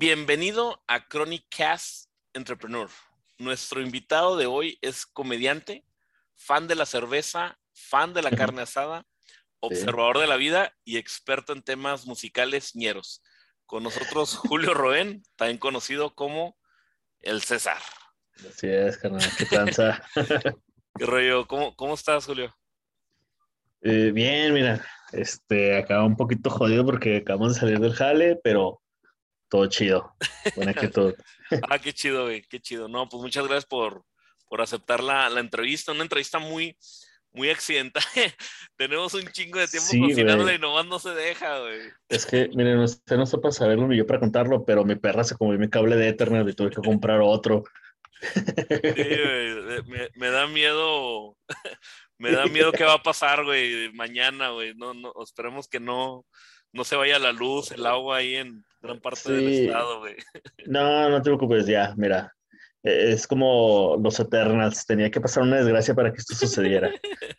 Bienvenido a Chronic Cast Entrepreneur. Nuestro invitado de hoy es comediante, fan de la cerveza, fan de la carne asada, observador de la vida y experto en temas musicales ñeros. Con nosotros Julio Roen, también conocido como el César. Así es, carnal, qué tranza. ¿Qué rollo? ¿Cómo, cómo estás, Julio? Eh, bien, mira, este, acaba un poquito jodido porque acabamos de salir del jale, pero todo chido. Buena actitud. ah, qué chido, güey, qué chido. No, pues muchas gracias por, por aceptar la, la entrevista. Una entrevista muy, muy accidental. Tenemos un chingo de tiempo Sí, cocinándola güey. y nomás no se deja, güey. Es que, miren, usted no sepa saberlo ni yo para contarlo, pero mi perra se comió mi cable de Ethernet y tuve que comprar otro. Sí, güey, me, me da miedo. me da miedo qué va a pasar, güey, mañana, güey. No, no, esperemos que no, no se vaya la luz, el agua ahí en gran parte del Sí. estado, güey. No, no te preocupes, ya, mira. eh, Es como los Eternals, tenía que pasar una desgracia para que esto sucediera.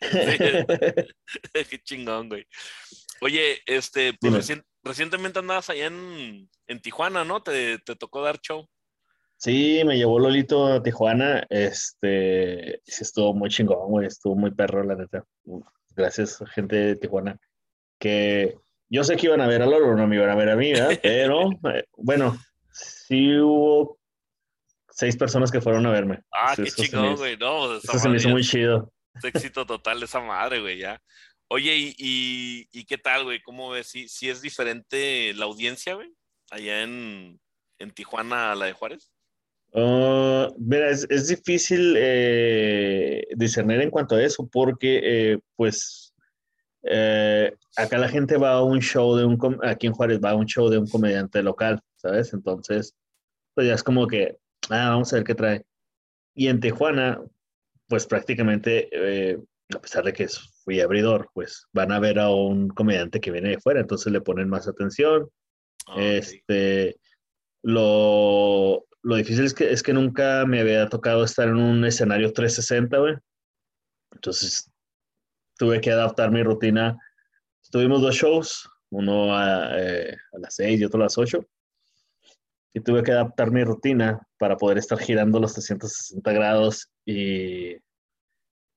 Qué chingón, güey. Oye, este, pues recientemente andabas allá en, en Tijuana, ¿no? Te, te tocó dar show. Sí, me llevó Lolito a Tijuana, este, sí estuvo muy chingón, güey, estuvo muy perro, la neta. Gracias, gente de Tijuana, que yo sé que iban a ver a Lolo, no me iban a ver a mí, ¿verdad? Pero, eh, bueno, sí hubo seis personas que fueron a verme. Ah, qué chingón, güey. No, Eso se me hizo muy chido. es éxito total esa madre, güey, ya. Oye, ¿y, y, y qué tal, güey? ¿Cómo ves? ¿Si, si es diferente la audiencia, güey? Allá en, en Tijuana a la de Juárez. Ah, mira, es, es difícil eh, discernir en cuanto a eso, porque eh, pues eh, acá la gente va a un show de un, aquí en Juárez va a un show de un comediante local, ¿sabes? Entonces, pues ya es como que, ah, vamos a ver qué trae. Y en Tijuana, pues prácticamente, eh, a pesar de que fui abridor, pues van a ver a un comediante que viene de fuera, entonces le ponen más atención. Este, lo, lo difícil es que, es que nunca me había tocado estar en un escenario 360, güey. Entonces, tuve que adaptar mi rutina. Tuvimos dos shows, uno a, eh, a las 6 y otro a las 8. Y tuve que adaptar mi rutina para poder estar girando los 360 grados y,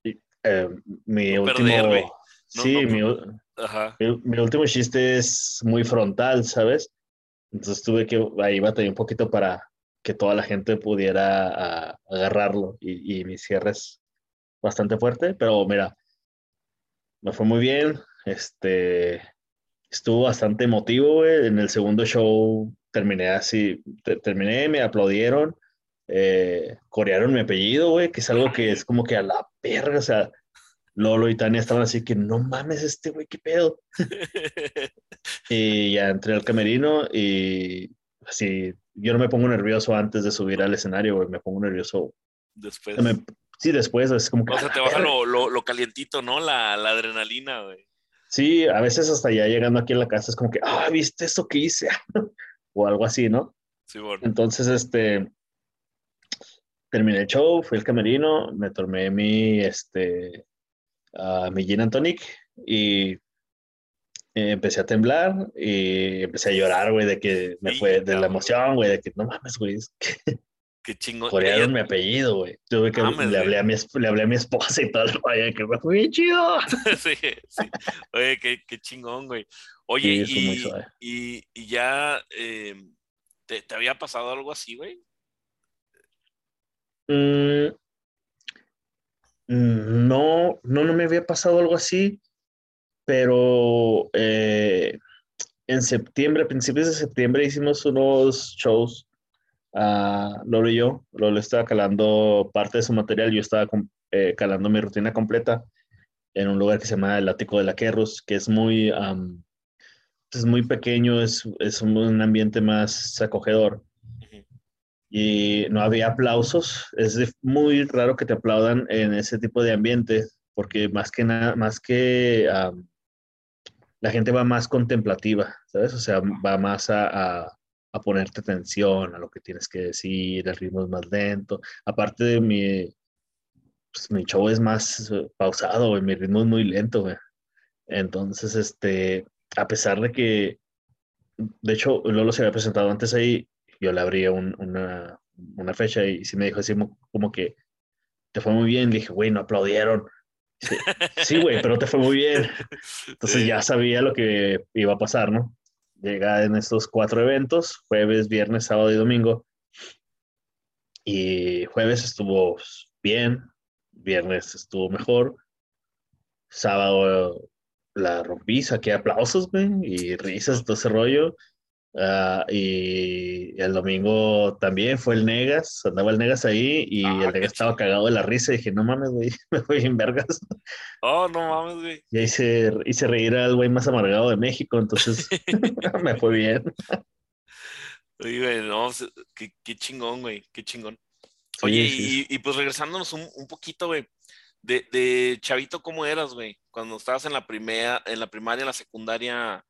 y, eh, mi No último... perder, güey. No- sí, no- mi, Ajá. mi, mi último chiste es muy frontal, ¿sabes? Entonces tuve que ahí batallé un poquito para que toda la gente pudiera ah, agarrarlo y, y mi cierre es bastante fuerte, pero mira, me fue muy bien, este, estuvo bastante emotivo, güey. En el segundo show terminé así, te- terminé, me aplaudieron, eh, corearon mi apellido, güey, que es algo que es como que a la perra, o sea, Lolo y Tania estaban así que no mames este güey, qué pedo. Y ya entré al camerino y así, yo no me pongo nervioso antes de subir al escenario, güey, me pongo nervioso. Después. me- sí, después es como que... O sea, te baja lo, lo, lo calientito, ¿no? La, la adrenalina, güey. Sí, a veces hasta ya llegando aquí a la casa es como que, ah, ¿viste eso que hice? o algo así, ¿no? Sí, bueno. Entonces, este, terminé el show, fui al camerino, me tomé mi, este, ah, mi gin and tonic y eh, empecé a temblar y empecé a llorar, güey, de que me Sí, fue, de la emoción, güey, de que no mames, güey, es que Qué chingón. corearon mi apellido, güey. Tuve que, le, hablé a mi, esp- le hablé a mi esposa y todo el rollo, que me fue bien chido. sí, sí. Oye, qué, qué chingón, güey. Oye, Sí, y, suave. y, y ya, eh, ¿te, te había pasado algo así, güey? Mm, no, no, no me había pasado algo así, pero eh, en septiembre, a principios de septiembre, hicimos unos shows, ah, Lolo y yo. Lolo estaba calando parte de su material, yo estaba eh, calando mi rutina completa en un lugar que se llama el Ático de la Querrus, que es muy, es muy pequeño, es, es un ambiente más acogedor y no había aplausos. Es muy raro que te aplaudan en ese tipo de ambiente, porque más que nada, más que la gente va más contemplativa, ¿sabes? O sea, va más a, a- a ponerte atención a lo que tienes que decir, el ritmo es más lento. Aparte de mi, pues, mi show es más eh, pausado, güey, mi ritmo es muy lento, güey. Entonces, este, a pesar de que, de hecho, Lolo se había presentado antes ahí, yo le abrí una, una, fecha y sí me dijo así como que te fue muy bien. Le dije, güey, no aplaudieron. Sí, güey, pero te fue muy bien. Entonces ya sabía lo que iba a pasar, ¿no? Llega en estos cuatro eventos, jueves, viernes, sábado y domingo. Y jueves estuvo bien, viernes estuvo mejor, sábado la rompí, saqué aplausos, güey, y risas, todo ese rollo. Uh, y el domingo también fue el Negas, andaba el Negas ahí y ah, el Negas estaba cagado de la risa y dije, no mames, güey, me fui en vergas. Oh, no mames, güey. Y hice, hice reír al güey más amargado de México, entonces me fue bien. Oye, güey, no, qué, qué chingón, güey, qué chingón. Oye, Y, y, pues regresándonos un, un poquito, güey, de, de, chavito, ¿cómo eras, güey? Cuando estabas en la, primera, en la primaria, en la secundaria,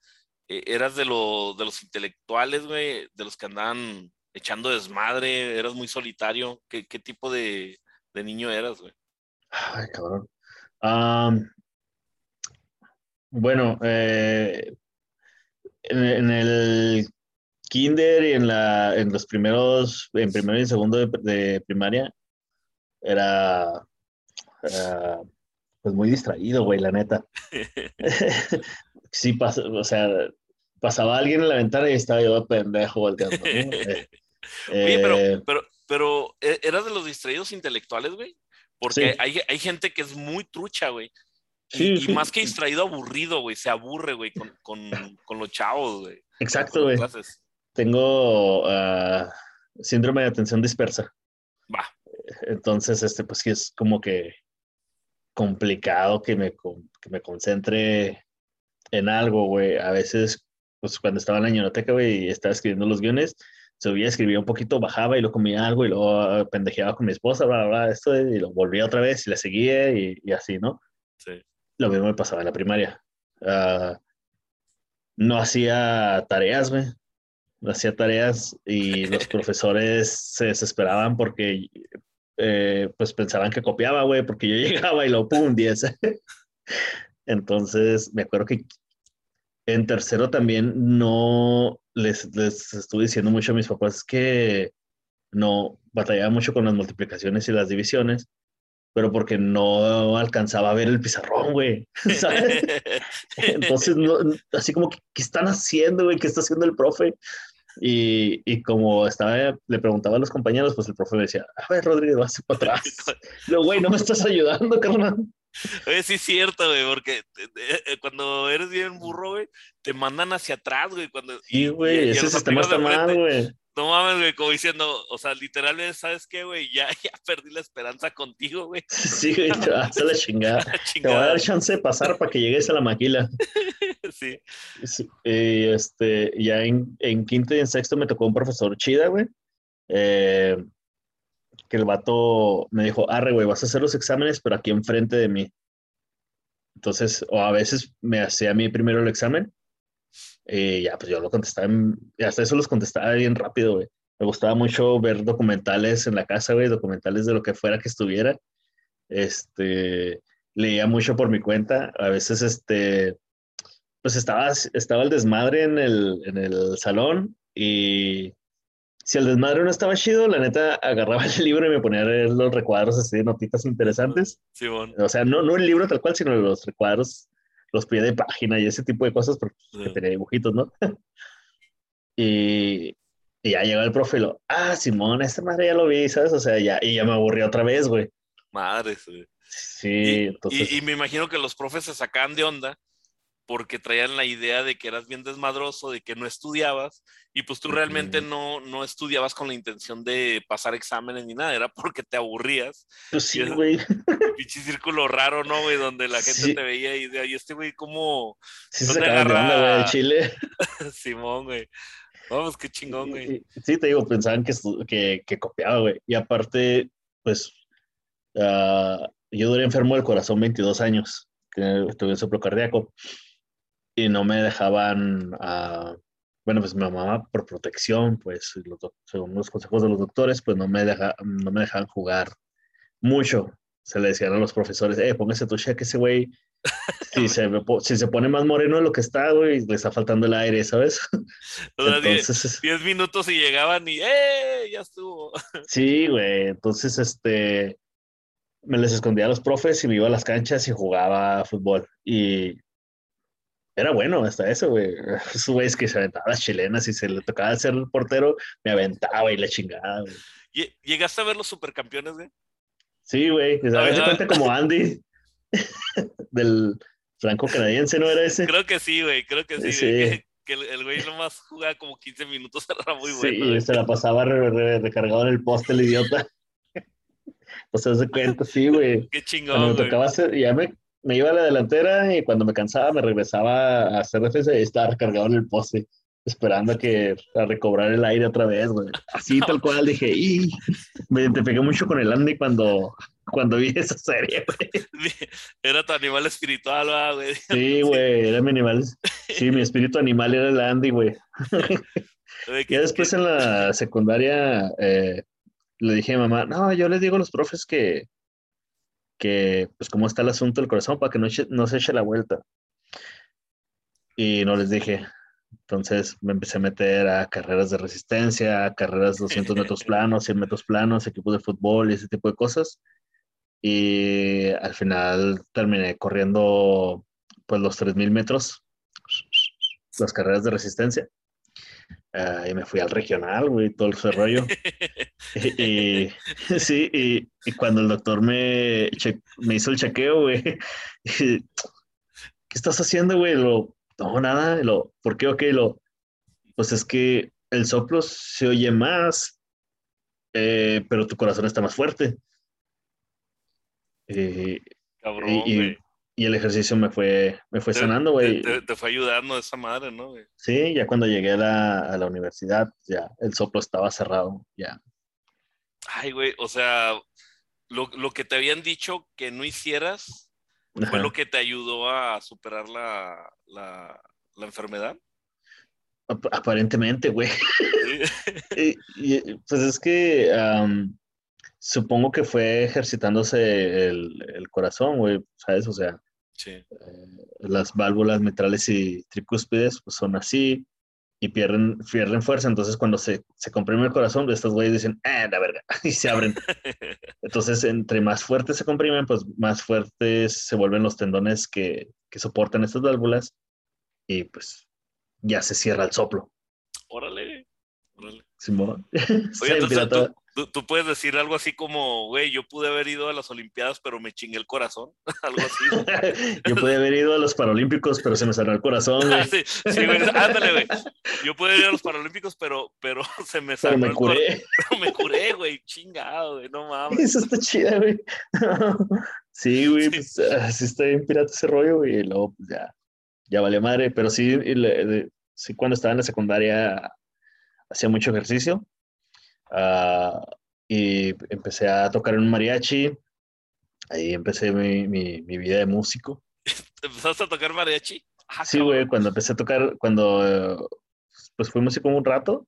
eh, ¿eras de, lo, de los intelectuales, güey? ¿De los que andaban echando desmadre? ¿Eras muy solitario? ¿Qué, qué tipo de, de, niño eras, güey? Ay, cabrón. bueno, eh, en, el kinder y en, la, en los primeros, en primero y segundo de, primaria, era, pues muy distraído, güey, la neta. sí, pasa, o sea, pasaba alguien en la ventana y estaba yo pendejo volteando. Oye, pero, eh, pero, pero, ¿e-, ¿eras de los distraídos intelectuales, güey? Porque hay, hay, gente que es muy trucha, güey. Y, más que distraído, aburrido, güey. Se aburre, güey, con, con, con, los chavos, güey. Exacto, güey tengo uh, síndrome de atención dispersa. Va. Entonces, este, pues sí es como que complicado que me, que me concentre en algo, güey. A veces, pues cuando estaba en la ñonoteca, güey, y estaba escribiendo los guiones, subía, escribía un poquito, bajaba y lo comía algo y luego ah, pendejeaba con mi esposa, bla, bla, esto, y lo volvía otra vez y la seguía y, y así, ¿no? Sí. Lo mismo me pasaba en la primaria. Uh, no hacía tareas, güey hacía tareas y los profesores se desesperaban porque eh, pues pensaban que copiaba, güey, porque yo llegaba y lo pum, 10. Entonces, me acuerdo que en tercero también no les, les estuve diciendo mucho a mis papás que no batallaba mucho con las multiplicaciones y las divisiones, pero porque no alcanzaba a ver el pizarrón, güey. Entonces, así como, ¿qué están haciendo, güey? ¿Qué está haciendo el profe? Y, y, como estaba, le preguntaba a los compañeros, pues el profe me decía, a ver, Rodrigo, vas para atrás. Luego, güey, no me estás ayudando, carnal. Oye, sí es cierto, güey, porque eh, cuando eres bien burro, güey, te mandan hacia atrás, güey. Cuando, sí, güey, ese sistema está mal, güey. No mames, güey, como diciendo, o sea, literalmente, ¿sabes qué, güey? Ya, ya perdí la esperanza contigo, güey. Sí, güey, te vas a la chingada. Te voy a dar chance de pasar para que llegues a la maquila. Sí. Y este, ya en, en, quinto y en sexto me tocó un profesor chida, güey. Eh, que el vato me dijo, arre, güey, vas a hacer los exámenes, pero aquí enfrente de mí. Entonces, o a veces me hacía a mí primero el examen y ya, pues yo lo contestaba, y hasta eso los contestaba bien rápido, güey. Me gustaba mucho ver documentales en la casa, güey, documentales de lo que fuera que estuviera. Este, leía mucho por mi cuenta. A veces, este, pues estaba, estaba el desmadre en el, en el salón y si el desmadre no estaba chido, la neta agarraba el libro y me ponía a leer los recuadros así de notitas interesantes. Sí, bueno. O sea, no, no el libro tal cual, sino los recuadros los pie de página y ese tipo de cosas porque tenía dibujitos, ¿no? y, y, ya llegó el profe y lo, ah, Simón, esta madre ya lo vi, ¿sabes? O sea, ya, y ya me aburrí otra vez, güey. Madre, güey. Sí, y, entonces... y, y, me imagino que los profes se sacaban de onda porque traían la idea de que eras bien desmadroso, de que no estudiabas, y pues tú realmente no, no estudiabas con la intención de pasar exámenes ni nada, era porque te aburrías. Pues sí, güey. Pinche círculo raro, ¿no, güey? Donde la gente te veía y de este güey, ¿cómo? Sí, se agarra... de Chile. Simón, güey. Vamos, qué chingón, güey. Sí, te digo, pensaban que, que, que copiaba, güey. Y aparte, pues, uh, yo duré enfermo del corazón 22 años, que tuve un soplo cardíaco y no me dejaban, uh, bueno, pues mi mamá por protección, pues según los consejos de los doctores, pues no me, deja, no me dejaban jugar mucho. Se le decían a los profesores, eh, póngase tu cheque, ese güey si, se, si se pone más moreno de lo que está, güey, le está faltando el aire, ¿sabes? Entonces, diez, minutos y llegaban y ¡eh! Ya estuvo. Sí, güey. Entonces, este, me les escondía a los profes y me iba a las canchas y jugaba fútbol. Y era bueno hasta eso, güey. Esos güeyes que se aventaban las chilenas y se le tocaba ser el portero, me aventaba y la chingada, güey. ¿Llegaste a ver los supercampeones, güey? Sí, güey. A ver, cuenta como Andy del franco canadiense, ¿no era ese? Creo que sí, güey. Creo que sí. Que, el, güey nomás jugaba como 15 minutos, era muy bueno. Sí, se la pasaba recargado en el poste el idiota. O sea, se cuenta, sí, güey. Qué chingón. me tocaba hacer, ya me, me, iba a la delantera y cuando me cansaba me regresaba a hacer defensa y estaba recargado en el poste, esperando a que a recobrar el aire otra vez, güey. Así tal cual dije, y me identifiqué mucho con el Andy cuando, cuando vi esa serie, güey. Era tu animal espiritual, güey. Sí, güey, era mi animal. Sí, mi espíritu animal era el Andy, güey. ya después en la secundaria eh, le dije a mi mamá, no, yo les digo a los profes que, que pues cómo está el asunto del corazón para que no, no se eche la vuelta. Y no les dije. Entonces me empecé a meter a carreras de resistencia, carreras de 200 metros planos, 100 metros planos, equipos de fútbol y ese tipo de cosas. Y al final terminé corriendo pues los 3000 metros, las carreras de resistencia. Ah, y me fui al regional, güey, todo ese rollo. y, sí, y, cuando el doctor me, me hizo el chequeo, güey, ¿qué estás haciendo, güey? Lo, no, nada, lo, ¿por qué? Ok, lo, pues es que el soplo se oye más, eh, pero tu corazón está más fuerte. Eh, Cabrón, y, y el ejercicio me fue, me fue sanando, güey. Te, fue ayudando esa madre, ¿no? Sí, ya cuando llegué a la, a la, universidad, ya el soplo estaba cerrado, ya. Ay, güey, o sea, lo, lo que te habían dicho que no hicieras fue lo que te ayudó a superar la, la, la enfermedad. Aparentemente, güey. y, pues es que supongo que fue ejercitándose el, el corazón, güey, ¿sabes? O sea, eh, las válvulas mitrales y tricúspides pues, son así y pierden, pierden fuerza. Entonces, cuando se, se comprime el corazón, estos güeyes dicen, ¡ah, la verga! y se abren. Entonces, entre más fuertes se comprimen, pues más fuertes se vuelven los tendones que, que soportan estas válvulas y pues ya se cierra el soplo. Órale. Órale. Simón. Oye, entonces, Tú, puedes decir algo así como, güey, yo pude haber ido a las Olimpiadas, pero me chingué el corazón. algo así. yo pude haber ido a los Paralímpicos, pero se me cerró el corazón, güey. sí, sí, güey. Ándale, güey. Yo pude ir a los Paralímpicos, pero, pero se me cerró pero me curé. Pero me curé, güey. Chingado, güey. No mames. Eso está chida, güey. sí, güey. Pues así está bien pirata ese rollo, güey. Y luego, pues ya, ya vale madre. Pero sí, sí, cuando estaba en la secundaria hacía mucho ejercicio Ah, y empecé a tocar en un mariachi. Ahí empecé mi, mi, mi vida de músico. ¿Empezaste a tocar mariachi? Ah, sí, güey, cuando empecé a tocar, cuando pues fui músico un rato.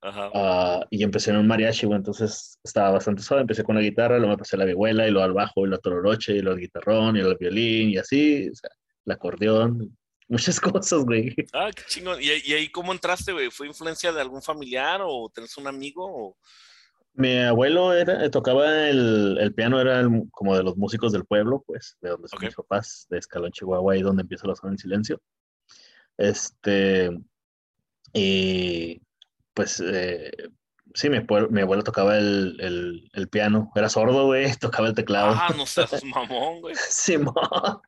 Ajá. Uh, y empecé en un mariachi, güey, entonces estaba bastante suave. Empecé con la guitarra, luego me pasé a la vihuela, y luego al bajo, y luego tororoche, y luego al guitarrón, y luego al violín, y así, o sea, el acordeón, muchas cosas, güey. Ah, qué chingón. ¿Y, ahí cómo entraste, güey? ¿Fue influencia de algún familiar o tenés un amigo? Mi abuelo era, tocaba el, el piano, era como de los músicos del pueblo, pues, de donde son mis papás, de Escalón, Chihuahua, ahí donde empieza la zona en silencio. Este, y pues eh, Sí, mi, mi abuelo tocaba el, el, el, piano. Era sordo, güey. Tocaba el teclado. Ah, no seas mamón, güey. Simón.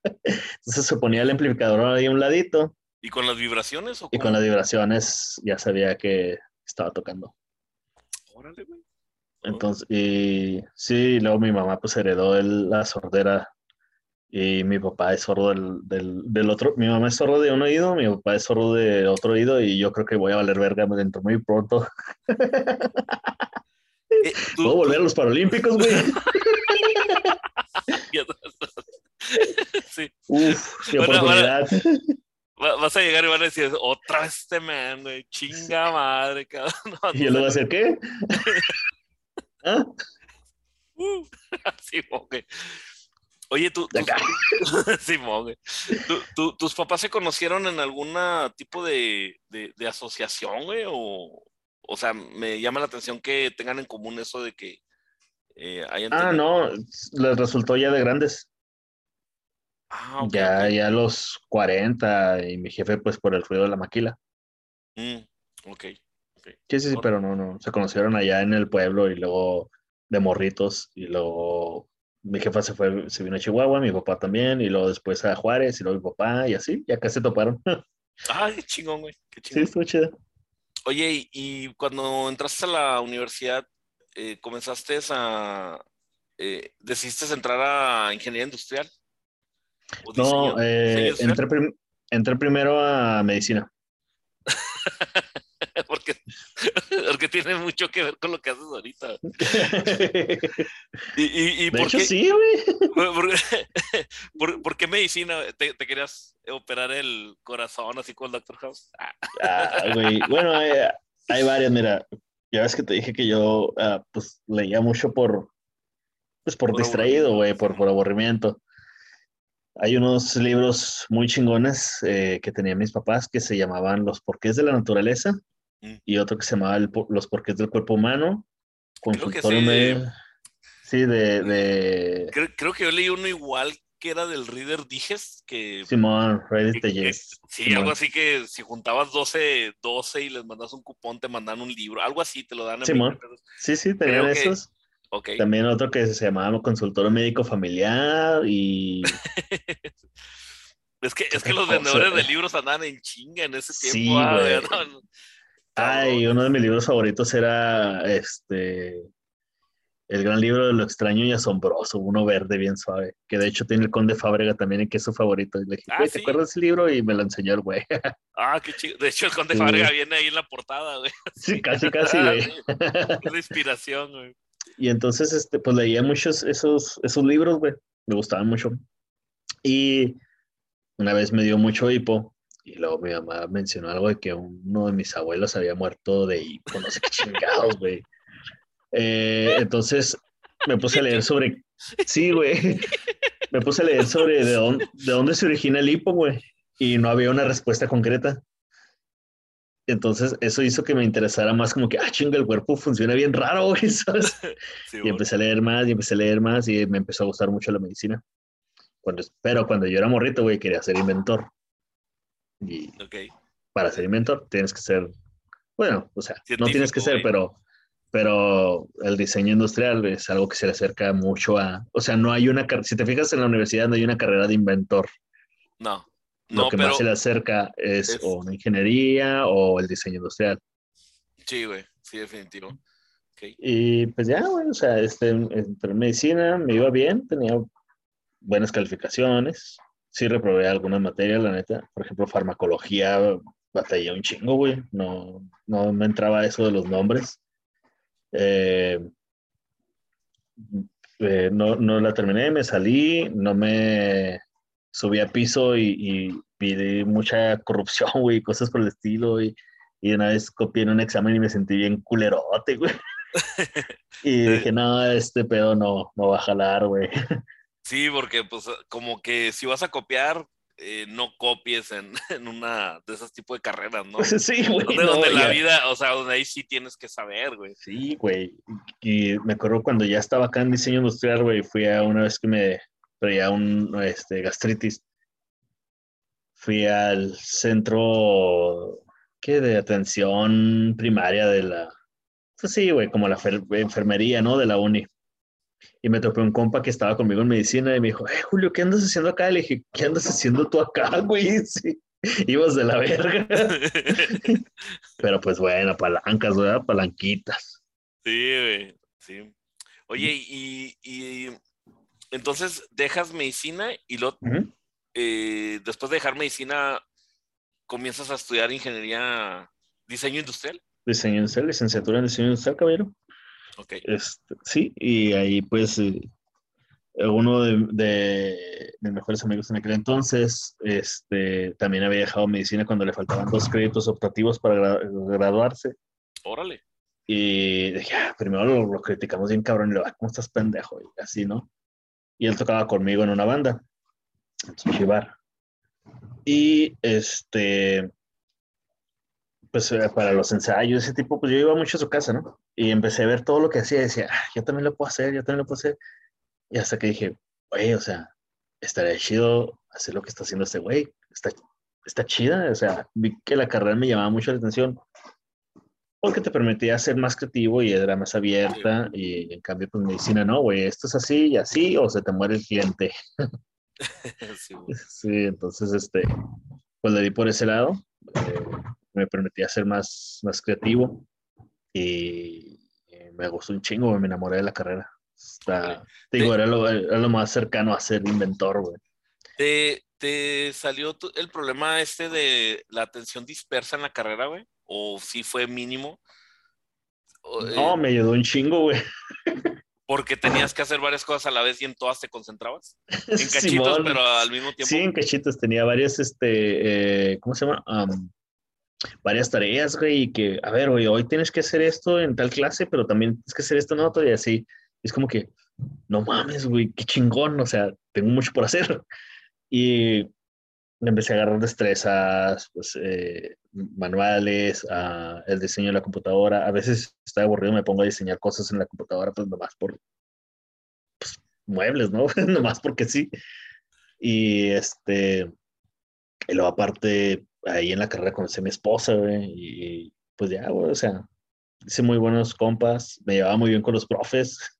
Entonces se ponía el amplificador ahí a un ladito. ¿Y con las vibraciones? y con las vibraciones ya sabía que estaba tocando. Órale, güey. Entonces, y sí, luego mi mamá pues heredó el, la sordera y mi papá es sordo del, del, del, otro, mi mamá es sordo de un oído, mi papá es sordo de otro oído y yo creo que voy a valer verga dentro muy pronto. Eh, ¿Puedo volver a los Paralímpicos, güey? sí. Uf, qué oportunidad. vas a llegar y van a decir, otra vez este man, güey, chinga madre, cabrón. ¿Y yo lo voy a hacer qué? ¿Ah? Uh, sí, ok. Oye, tú, Simón, ¿tus papás se conocieron en algún tipo de, asociación, güey? O, o sea, me llama la atención que tengan en común eso de que eh, Ah, no, les resultó ya de grandes. Ah, ya, ya a los 40 y mi jefe pues por el ruido de la maquila. Mm, ok. Sí, sí, sí, pero no, no. Se conocieron allá en el pueblo y luego de morritos y luego mi jefa se fue, se vino a Chihuahua, mi papá también y luego después a Juárez y luego mi papá y así, ya acá se toparon. Ay, qué chingón, güey. Qué chingón. Sí, estuvo chido. Oye, y cuando entraste a la universidad, eh, comenzaste a, eh, decidiste entrar a ingeniería industrial? no, eh, entré, entré primero a medicina. porque, porque tiene mucho que ver con lo que haces ahorita. y, y, y de hecho, sí, güey. Por, qué medicina? ¿Te, querías operar el corazón así con el Dr. House? ah, güey. Bueno, hay varias, mira. Ya ves que te dije que yo ah, pues leía mucho por pues por, distraído, güey, por, por aburrimiento. Hay unos libros muy chingones eh, que tenían mis papás que se llamaban Los porqués de la naturaleza mm. y otro que se llamaba Los porqués del cuerpo humano. Consultorio sí. sí, de... de... Creo, creo, que yo leí uno igual que era del Reader Diges, que... Simón, Reader Diges. Sí, algo así que si juntabas 12, 12 y les mandas un cupón, te mandan un libro, algo así, te lo dan. En Simón. Sí, sí, tenían esos. También otro que se llamaba consultorio médico familiar y... es que, es que los vendedores de libros andaban en chinga en ese tiempo. Ah, Ay, uno de mis libros favoritos era este el gran libro de lo extraño y asombroso, uno verde bien suave, que de hecho tiene el Conde Fábrega también, y que es su favorito. Y le dije, ah, ¿te acuerdas ese libro? Y me lo enseñó el güey. Ah, qué chido. De hecho, el Conde Fábrega viene ahí en la portada, güey. Sí, casi, casi, güey. es la inspiración, güey. Y entonces, este, pues leía muchos esos, esos libros, güey. Me gustaban mucho. Y una vez me dio mucho hipo. Y luego mi mamá mencionó algo de que uno de mis abuelos había muerto de hipo, no sé qué chingados, güey. Eh, entonces me puse a leer sobre. Sí, güey. Me puse a leer sobre de dónde, de dónde se origina el hipo, güey. Y no había una respuesta concreta. Entonces, eso hizo que me interesara más como que, ah, chinga, el cuerpo funciona bien raro, güey, ¿sabes? y empecé a leer más y empecé a leer más y me empezó a gustar mucho la medicina. Cuando, pero cuando yo era morrito, güey, quería ser inventor. Y para ser inventor tienes que ser, bueno, o sea, no tienes que ser, pero, pero el diseño industrial es algo que se le acerca mucho a, o sea, no hay una, si te fijas en la universidad, no hay una carrera de inventor. No lo que más se le acerca es, o una ingeniería o el diseño industrial. Sí, güey, sí, definitivo. Y pues ya, güey, o sea, este, entre medicina me iba bien, tenía buenas calificaciones. Sí reprobé alguna materia, la neta. Por ejemplo, farmacología, batallé un chingo, güey. No, no me entraba eso de los nombres. Eh, eh, no, no la terminé, me salí, no me subí a piso y, y pide mucha corrupción, güey, cosas por el estilo, y, y una vez copié en un examen y me sentí bien culerote, güey. y dije, no, este pedo no, no va a jalar, güey. Sí, porque pues como que si vas a copiar, eh, no copies en, en, una de esos tipos de carreras, ¿no? Sí, güey. Donde, donde la vida, o sea, donde ahí sí tienes que saber, güey. Sí, güey. Y me acuerdo cuando ya estaba acá en diseño industrial, güey, fui a una vez que me, traía un este, gastritis. Fui al centro ¿qué? de atención primaria de la, pues sí, güey, como la enfermería, ¿no? De la uni. Y me topé un compa que estaba conmigo en medicina y me dijo, eh, Julio, ¿qué andas haciendo acá? Le dije, ¿qué andas haciendo tú acá, güey? Sí, ibas de la verga. Pero pues bueno, palancas, ¿verdad? Palanquitas. Sí, güey, sí. Oye, y, y entonces dejas medicina y lo, eh, después de dejar medicina comienzas a estudiar ingeniería, diseño industrial. Diseño industrial, licenciatura en diseño industrial, caballero. Ok. Este, sí, y ahí pues eh, uno de, mis mejores amigos en aquel entonces este, también había dejado medicina cuando le faltaban dos créditos optativos para graduarse. Órale. Y dije, ah, primero lo, criticamos bien cabrón y le va, ¿cómo estás pendejo? Y así, ¿no? y él tocaba conmigo en una banda, en Chivar. Y este, pues eh, para los ensayos, ese tipo, pues yo iba mucho a su casa, ¿no? Y empecé a ver todo lo que hacía y decía, ah, yo también lo puedo hacer, yo también lo puedo hacer. Y hasta que dije, oye, o sea, estaría chido hacer lo que está haciendo este güey. Está, está chida, o sea, vi que la carrera me llamaba mucho la atención porque te permitía ser más creativo y era más abierta y en cambio pues medicina no, güey, esto es así y así o se te muere el cliente. sí, entonces este, pues le di por ese lado, eh, me permitía ser más, más creativo y, me gustó un chingo, me enamoré de la carrera. Está, digo, era lo, era lo, más cercano a ser inventor, güey. ¿Te, ¿Te salió el problema este de la atención dispersa en la carrera, güey? ¿O sí fue mínimo? No, eh, me ayudó un chingo, güey. Porque tenías que hacer varias cosas a la vez y en todas te concentrabas. En cachitos, pero al mismo tiempo. Sí, en cachitos tenía varias, este, eh, ¿cómo se llama? Varias tareas, güey, y que, a ver, güey, hoy tienes que hacer esto en tal clase, pero también tienes que hacer esto en otro, y así. Es como que, no mames, güey, qué chingón, o sea, tengo mucho por hacer. Y empecé a agarrar destrezas, pues, eh, manuales, uh, el diseño de la computadora. A veces está aburrido, me pongo a diseñar cosas en la computadora, pues nomás por pues, muebles, ¿no? nomás porque sí. Y este, y luego aparte, ahí en la carrera conocí a mi esposa, güey, y pues ya, güey, o sea, hice muy buenos compas, me llevaba muy bien con los profes.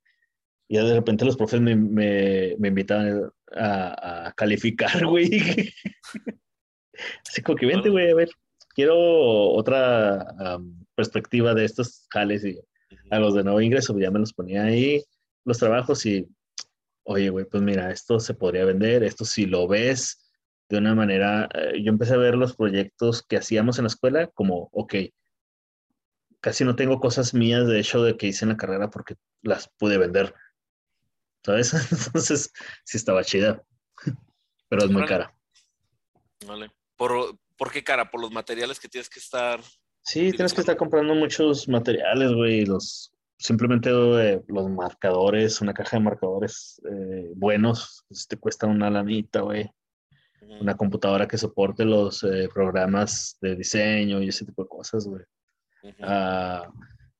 Y de repente los profes me, me, me invitaban a, calificar, güey. Así como que vente, güey, a ver, quiero otra perspectiva de estos jales y a los de nuevo ingreso, ya me los ponía ahí, los trabajos y, oye, güey, pues mira, esto se podría vender, esto si lo ves de una manera, eh, yo empecé a ver los proyectos que hacíamos en la escuela como, ok, casi no tengo cosas mías de hecho de que hice en la carrera porque las pude vender. ¿sabes? Entonces, sí estaba chida, pero es muy cara. Vale. ¿Por, ¿Por qué cara? ¿Por los materiales que tienes que estar? Sí, tienes que estar comprando muchos materiales, güey, los simplemente eh, los marcadores, una caja de marcadores eh, buenos, pues te cuesta una lanita, güey. Una computadora que soporte los eh, programas de diseño y ese tipo de cosas, güey. Ah,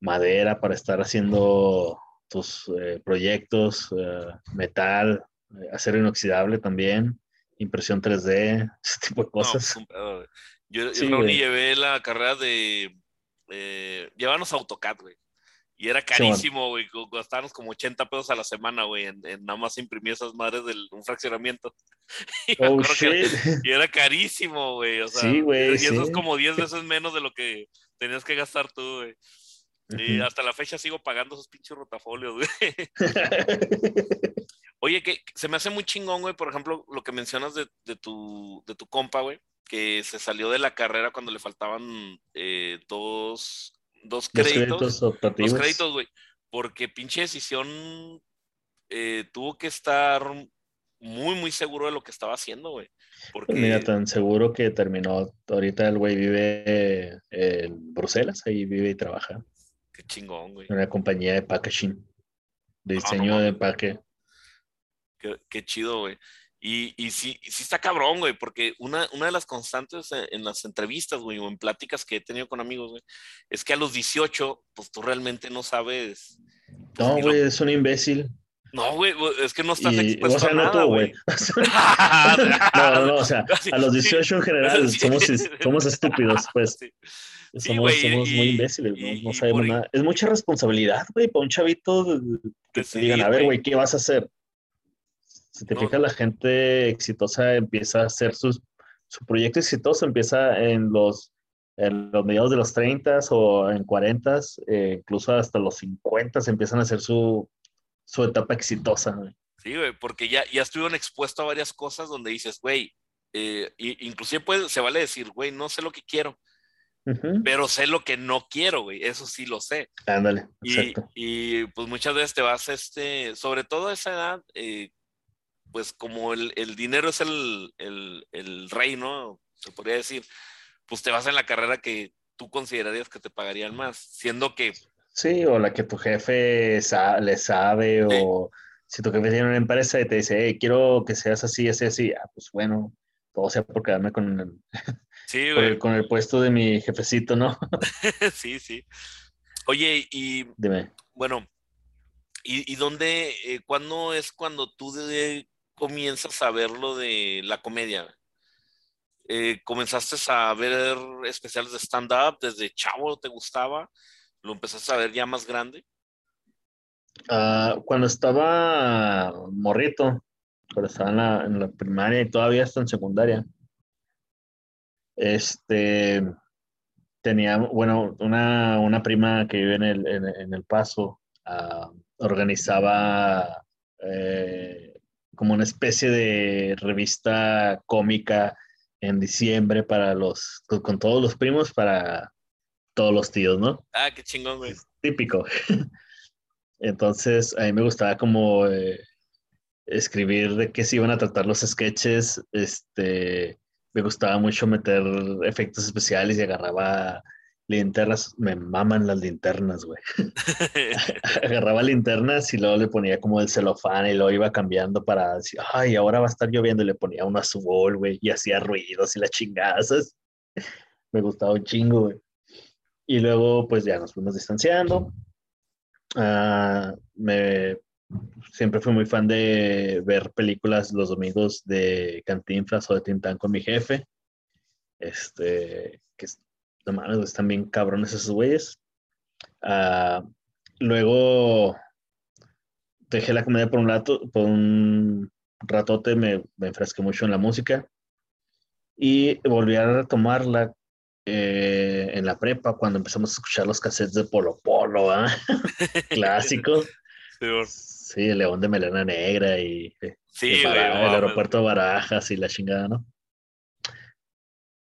madera para estar haciendo tus eh, proyectos, eh, metal, acero inoxidable también, impresión 3D, ese tipo de cosas. yo, yo llevé la carrera de eh, llevarnos AutoCAD, güey. Y era carísimo, güey. Gastábamos como 80 pesos a la semana, güey, en, nada más imprimir esas madres de un fraccionamiento. y, oh, y, era carísimo, güey. O sea, sí, güey. Y eso es como 10 veces menos de lo que tenías que gastar tú, güey. Y hasta la fecha sigo pagando esos pinches rotafolios, güey. Oye, que se me hace muy chingón, güey, por ejemplo, lo que mencionas de, tu, de tu compa, güey, que se salió de la carrera cuando le faltaban eh, dos, dos créditos. Dos créditos, güey. Porque pinche decisión eh, tuvo que estar muy, muy seguro de lo que estaba haciendo, güey. Porque... Mira, tan seguro que terminó. Ahorita el güey vive en Bruselas, ahí vive y trabaja chingón, güey. Una compañía de packaging, de diseño de empaque. Qué, chido, güey. Y, y sí, sí está cabrón, güey, porque una, una de las constantes en, las entrevistas, güey, o en pláticas que he tenido con amigos, güey, es que a los 18, pues tú realmente no sabes. Pues, no, güey, es un imbécil. No, güey, es que no estás expuesto a nada, güey. no, no, no, o sea, a los 18 en general somos, somos estúpidos, pues. Somos, muy imbéciles, no, sabemos nada. Es mucha responsabilidad, güey, para un chavito que te digan, a ver, güey, ¿qué vas a hacer? Si te fijas, la gente exitosa empieza a hacer sus, su proyecto exitoso, empieza en los, en los mediados de los 30 o en 40, eh, incluso hasta los 50 se empiezan a hacer su, su etapa exitosa, güey. Sí, güey, porque ya, ya estuvieron expuestos a varias cosas donde dices, güey, eh, inclusive puede, se vale decir, güey, no sé lo que quiero, pero sé lo que no quiero, güey, eso sí lo sé. Ándale, y, y, pues muchas veces te vas, este, sobre todo a esa edad, eh, pues como el, el, dinero es el, el, el rey, ¿no? Se podría decir, pues te vas en la carrera que tú considerarías que te pagarían más, siendo que... Sí, o la que tu jefe le sabe, o si tu jefe tiene una empresa y te dice, hey, quiero que seas así, así, así, ah, pues bueno, todo sea por quedarme con el, con el puesto de mi jefecito, ¿no? sí, sí. Oye, y Dime. bueno, ¿y, y dónde, eh, cuándo es cuando tú comienzas a ver lo de la comedia? Eh, ¿Comenzaste a ver especiales de stand-up desde chavo? ¿Te gustaba? ¿Lo empezaste a ver ya más grande? Ah, cuando estaba morrito, cuando estaba en la, primaria y todavía está en secundaria, este, tenía, bueno, una, prima que vive en el, en, el Paso, ah, organizaba eh, como una especie de revista cómica en diciembre para los, con todos los primos, para todos los tíos, ¿no? Ah, qué chingón, güey. Típico. Entonces, a mí me gustaba como eh, escribir de qué se iban a tratar los sketches. Este, me gustaba mucho meter efectos especiales y agarraba linternas. Me maman las linternas, güey. agarraba linternas y luego le ponía como el celofán y lo iba cambiando para decir, ay, ahora va a estar lloviendo y le ponía una azul, güey, y hacía ruidos y las chingadas. me gustaba un chingo, güey. Y luego, pues ya nos fuimos distanciando Ah, me, siempre fui muy fan de ver películas los domingos de Cantinflas o de Tintán con mi jefe. Este, que no mames, están bien cabrones esos güeyes. Ah, luego dejé la comedia por un rato, por un ratote, me, me enfrasqué mucho en la música y volví a retomarla eh, en la prepa cuando empezamos a escuchar los cassettes de Polo Polo, ¿ah? Clásico. Sí, el León de Melena Negra y eh, el, aeropuerto de Barajas y la chingada, ¿no?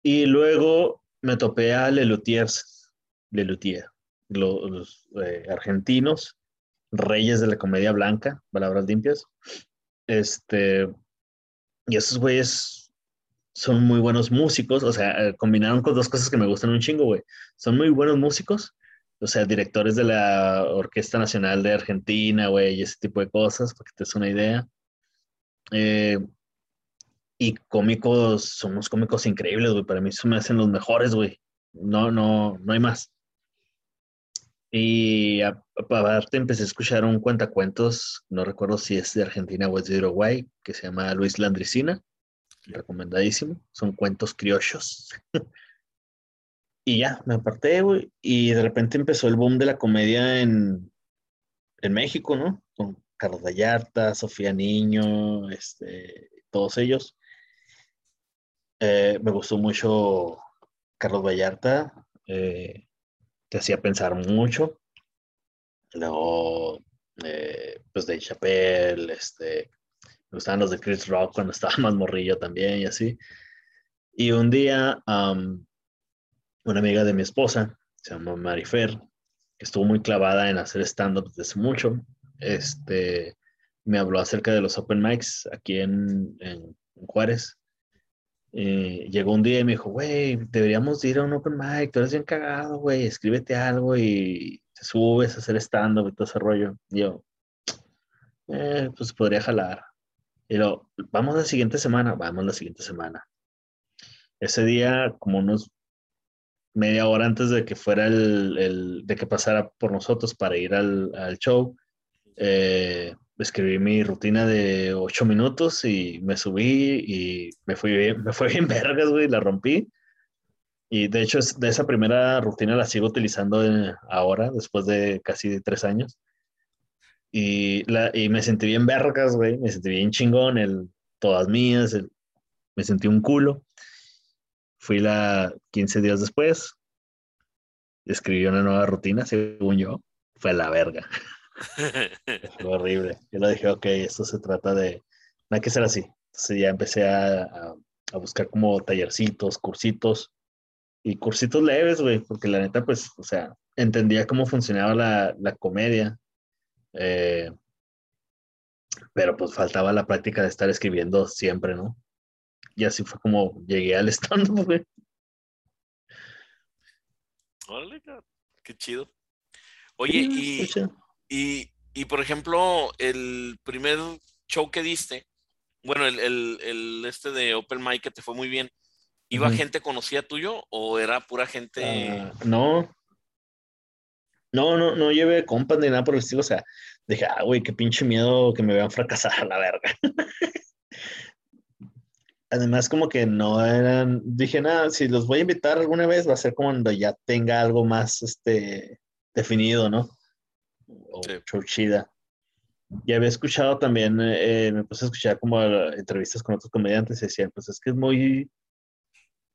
Y luego me topé a Lelutiers, Lelutier, los, eh, argentinos, reyes de la comedia blanca, palabras limpias. Este, y esos güeyes son muy buenos músicos, o sea, eh, combinaron con dos cosas que me gustan un chingo, güey. Son muy buenos músicos, o sea, directores de la Orquesta Nacional de Argentina, güey, y ese tipo de cosas, para que te des una idea. Eh, y cómicos, son unos cómicos increíbles, güey. Para mí se me hacen los mejores, güey. No, no, no hay más. Y aparte empecé a escuchar un cuentacuentos, no recuerdo si es de Argentina o es de Uruguay, que se llama Luis Landricina recomendadísimo. Son cuentos criollos. y ya, me aparté, güey. Y de repente empezó el boom de la comedia en, en México, ¿no? Con Carlos Vallarta, Sofía Niño, este, todos ellos. Eh, me gustó mucho Carlos Vallarta. Eh, te hacía pensar mucho. Luego, eh, pues de Chappelle, este, me gustaban los de Chris Rock cuando estaba más morrillo también y así. Y un día, una amiga de mi esposa, se llama Marifer, que estuvo muy clavada en hacer stand-up desde mucho, este, me habló acerca de los open mics aquí en, en, Juárez. Llegó un día y me dijo, güey, deberíamos ir a un open mic, tú eres bien cagado, güey, escríbete algo y te subes a hacer stand-up y todo ese rollo. Y yo, eh, pues podría jalar. Y lo, vamos la siguiente semana, vamos la siguiente semana. Ese día, como unos media hora antes de que fuera el, de que pasara por nosotros para ir al, show, eh, escribí mi rutina de ocho minutos y me subí y me fui bien, me fue bien vergas, güey, la rompí. Y de hecho, de esa primera rutina la sigo utilizando ahora, después de casi tres años. Y, la, y me sentí bien vergas, güey. Me sentí bien chingón, el, todas mías. me sentí un culo. Fui la 15 días después. Escribí una nueva rutina, según yo. Fue la verga. fue horrible. Yo le dije, ok, esto se trata de. No hay que ser así. Entonces ya empecé a, a, buscar como tallercitos, cursitos. Y cursitos leves, güey, porque la neta, pues, o sea, entendía cómo funcionaba la, la comedia eh, pero pues faltaba la práctica de estar escribiendo siempre, ¿no? Y así fue como llegué al stand güey. qué chido. Oye, y, y por ejemplo, el primer show que diste, bueno, el, el, el este de Open Mic que te fue muy bien, ¿iba gente conocida tuyo o era pura gente? Ah, no. No, no, no llevé compas ni nada por el estilo. O sea, dije, ah, güey, qué pinche miedo que me vean fracasar a la verga. Además, como que no eran, dije, nada, si los voy a invitar alguna vez, va a ser cuando ya tenga algo más este, definido, ¿no? O sí. Y había escuchado también, eh, me puse a escuchar como entrevistas con otros comediantes y decían, pues es que es muy,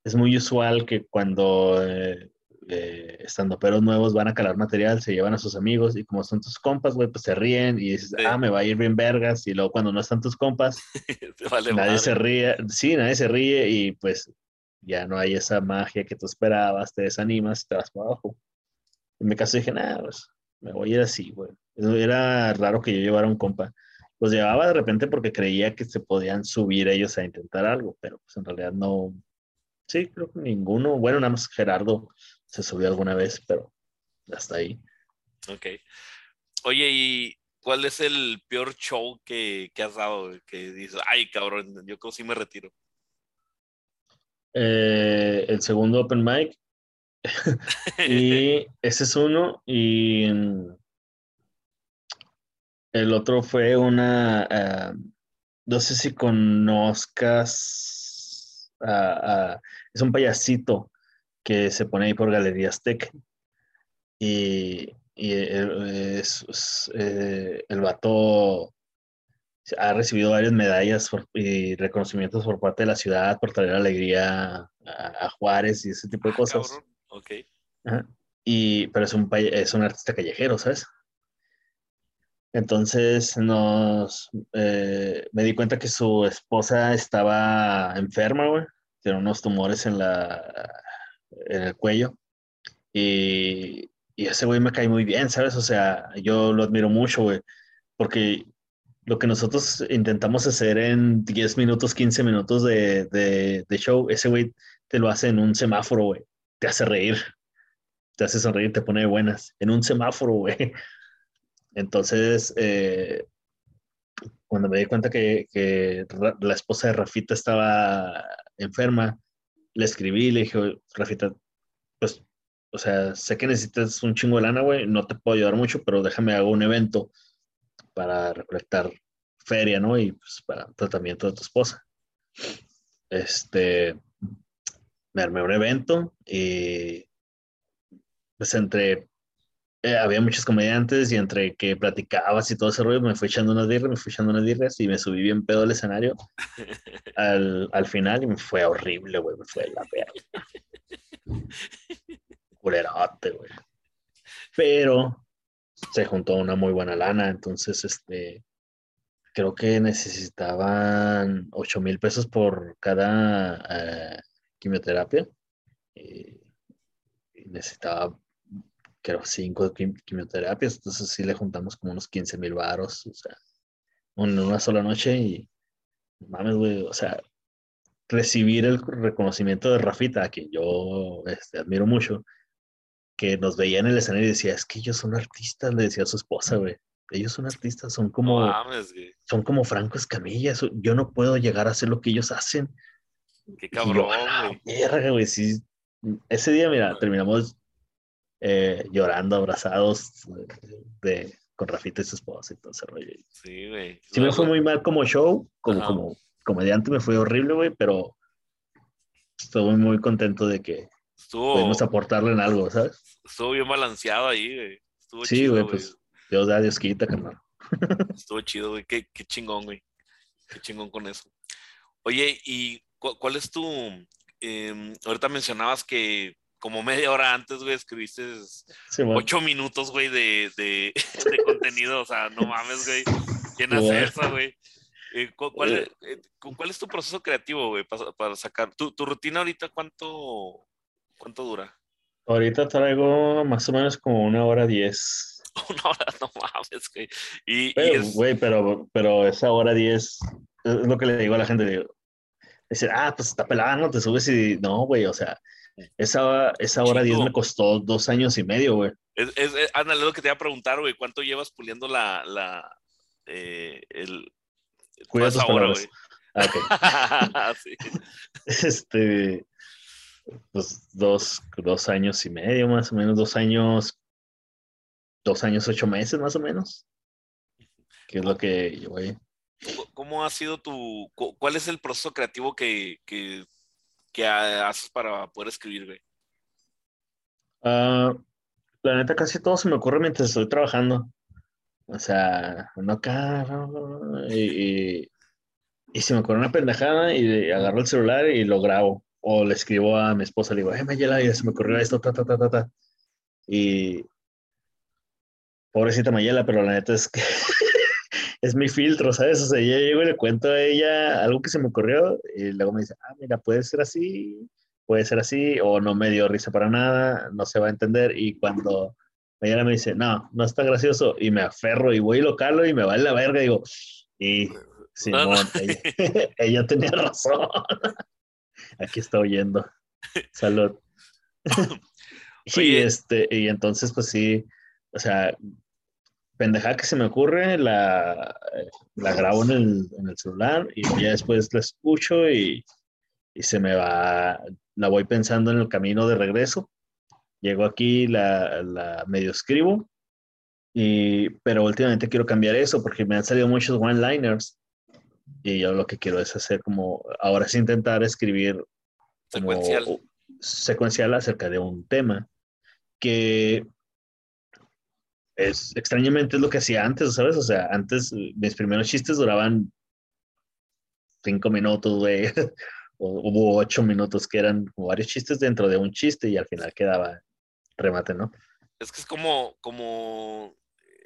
es muy usual que cuando eh, eh, estando peros nuevos van a calar material, se llevan a sus amigos y como son tus compas, güey, pues se ríen y dices, ah, me va a ir bien vergas. Y luego cuando no están tus compas, nadie se ríe, sí, nadie se ríe y pues ya no hay esa magia que tú esperabas, te desanimas y te vas para abajo. En mi caso dije, nada, pues me voy a ir así, güey. Era raro que yo llevara un compa. Los llevaba de repente porque creía que se podían subir ellos a intentar algo, pero pues en realidad no. Sí, creo que ninguno. Bueno, nada más Gerardo se subió alguna vez, pero hasta ahí. Ok. Oye, ¿y cuál es el peor show que, has dado? Que dices, ay, cabrón, yo creo que sí me retiro. Eh, el segundo open mic. y ese es uno. Y el otro fue una. Eh, no sé si conozcas. es un payasito que se pone ahí por Galerías Tech. Y, y es, eh, el vato ha recibido varias medallas y reconocimientos por parte de la ciudad por traer alegría a, Juárez y ese tipo de ah, cosas. Y, pero es un, es un artista callejero, ¿sabes? Entonces nos, eh, me di cuenta que su esposa estaba enferma, güey. Tiene unos tumores en la, en el cuello. Y, y ese güey me cae muy bien, ¿sabes? O sea, yo lo admiro mucho, güey, porque lo que nosotros intentamos hacer en 10 minutos, 15 minutos de, de show, ese güey te lo hace en un semáforo, güey. Te hace reír, te hace sonreír, te pone buenas, en un semáforo, güey. Entonces, eh, cuando me di cuenta que, la esposa de Rafita estaba enferma, le escribí, le dije, Rafita, pues, o sea, sé que necesitas un chingo de lana, güey, no te puedo ayudar mucho, pero déjame hago un evento para recolectar feria, ¿no? Y pues para tratamiento de tu esposa. Este, me armé un evento y pues entre eh, había muchos comediantes y entre que platicabas y todo ese rollo, me fui echando unas birras, me fui echando unas birras y me subí bien pedo al escenario al, al final y me fue horrible, güey, me fue la verga. Culerote, güey. Pero se juntó una muy buena lana, entonces, este, creo que necesitaban 8 mil pesos por cada eh, quimioterapia. Y necesitaba creo, cinco quimioterapias, entonces sí le juntamos como unos 15 mil varos, o sea, en una sola noche y mames, güey, o sea, recibir el reconocimiento de Rafita, a quien yo este, admiro mucho, que nos veía en el escenario y decía, es que ellos son artistas, le decía a su esposa, güey. Ellos son artistas, son como, son como Franco Escamilla, yo no puedo llegar a hacer lo que ellos hacen. Qué cabrón, güey. Sí. Ese día, mira, terminamos eh, llorando, abrazados de, con Rafita y su esposa y todo ese rollo. Sí, güey. Sí me fue muy mal como show, como, como comediante me fue horrible, güey, pero estuve muy contento de que Estuvo... pudimos aportarle en algo, ¿sabes? Estuvo bien balanceado ahí, güey. Estuvo sí, güey, pues Dios da, Dios quita, carnal. Estuvo chido, güey. Qué, qué chingón, güey. Qué chingón con eso. Oye, ¿y cuál es tu... Eh, ahorita mencionabas que como media hora antes, güey, escribiste ocho minutos, güey, de, de, de, contenido. O sea, no mames, güey. ¿Quién hace eso, güey? Eh, ¿cuál, eh. Eh, ¿cuál, es tu proceso creativo, güey, para, para sacar? ¿Tu, ¿Tu, rutina ahorita cuánto, cuánto dura? Ahorita traigo más o menos como una hora diez. Una hora, no mames, güey. Y, pero, güey, pero, pero esa hora diez es lo que le digo a la gente. Digo, dice, ah, pues está pelada, no te subes y no, güey, o sea, Esa, esa hora 10 me costó dos años y medio, güey. Es, es, es lo que te iba a preguntar, güey. ¿Cuánto llevas puliendo la, la, eh, el... Cuida tus palabras. Ah, sí. Este, pues dos, dos años y medio, más o menos, dos años, dos años, ocho meses, más o menos. Que es lo que yo, güey. ¿Cómo ha sido tu, cuál es el proceso creativo que, que, que haces para poder escribir, güey? Uh, la neta, casi todo se me ocurre mientras estoy trabajando. O sea, no acá, y, y, y se me ocurre una pendejada y agarro el celular y lo grabo. O le escribo a mi esposa, le digo, eh, Mayela, ya se me ocurrió esto, ta, ta, ta, ta, ta. Y pobrecita Mayela, pero la neta es que es mi filtro, ¿sabes? O sea, yo llego y le cuento a ella algo que se me ocurrió y luego me dice, ah, mira, puede ser así, puede ser así, o no me dio risa para nada, no se va a entender. Y cuando Mayela me dice, no, no está gracioso, y me aferro y voy y lo calo y me va en la verga, y digo, y Simón, ella, ella tenía razón. Aquí está oyendo. Salud. y este, y entonces, pues sí, o sea, pendejada que se me ocurre, la, la grabo en el, en el, celular y ya después la escucho y, y, se me va, la voy pensando en el camino de regreso. Llego aquí, la, la medio escribo, y, pero últimamente quiero cambiar eso porque me han salido muchos one-liners y yo lo que quiero es hacer como, ahora sí intentar escribir secuencial. secuencial acerca de un tema que es extrañamente es lo que hacía antes, ¿sabes? O sea, antes mis primeros chistes duraban cinco minutos, güey, o hubo ocho minutos que eran varios chistes dentro de un chiste y al final quedaba remate, ¿no? Es que es como, como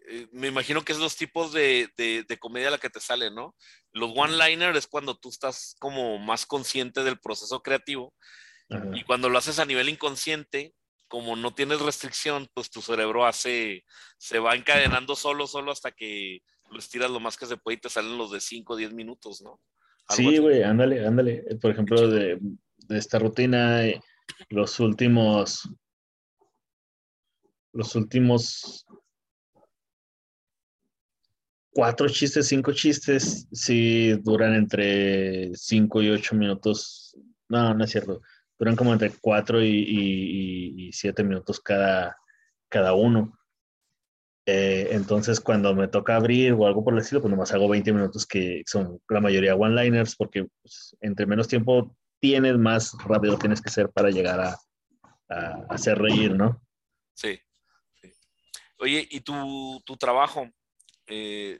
eh, me imagino que es los tipos de, de, comedia la que te sale, ¿no? Los one-liner es cuando tú estás como más consciente del proceso creativo y cuando lo haces a nivel inconsciente, como no tienes restricción, pues tu cerebro hace, se va encadenando solo, solo hasta que lo estiras lo más que se puede y te salen los de 5 o 10 minutos, ¿no? sí, güey, ándale, ándale. Por ejemplo, de, de esta rutina, los últimos, los últimos cuatro chistes, cinco chistes, sí duran entre cinco y ocho minutos. No, no es cierto. Duran como entre cuatro y, siete minutos cada, cada uno. Eh, entonces, cuando me toca abrir o algo por el estilo, pues nomás hago 20 minutos que son la mayoría one-liners, porque pues, entre menos tiempo tienes, más rápido tienes que ser para llegar a, hacer reír, ¿no? Sí. Oye, ¿y tu, tu trabajo? Eh,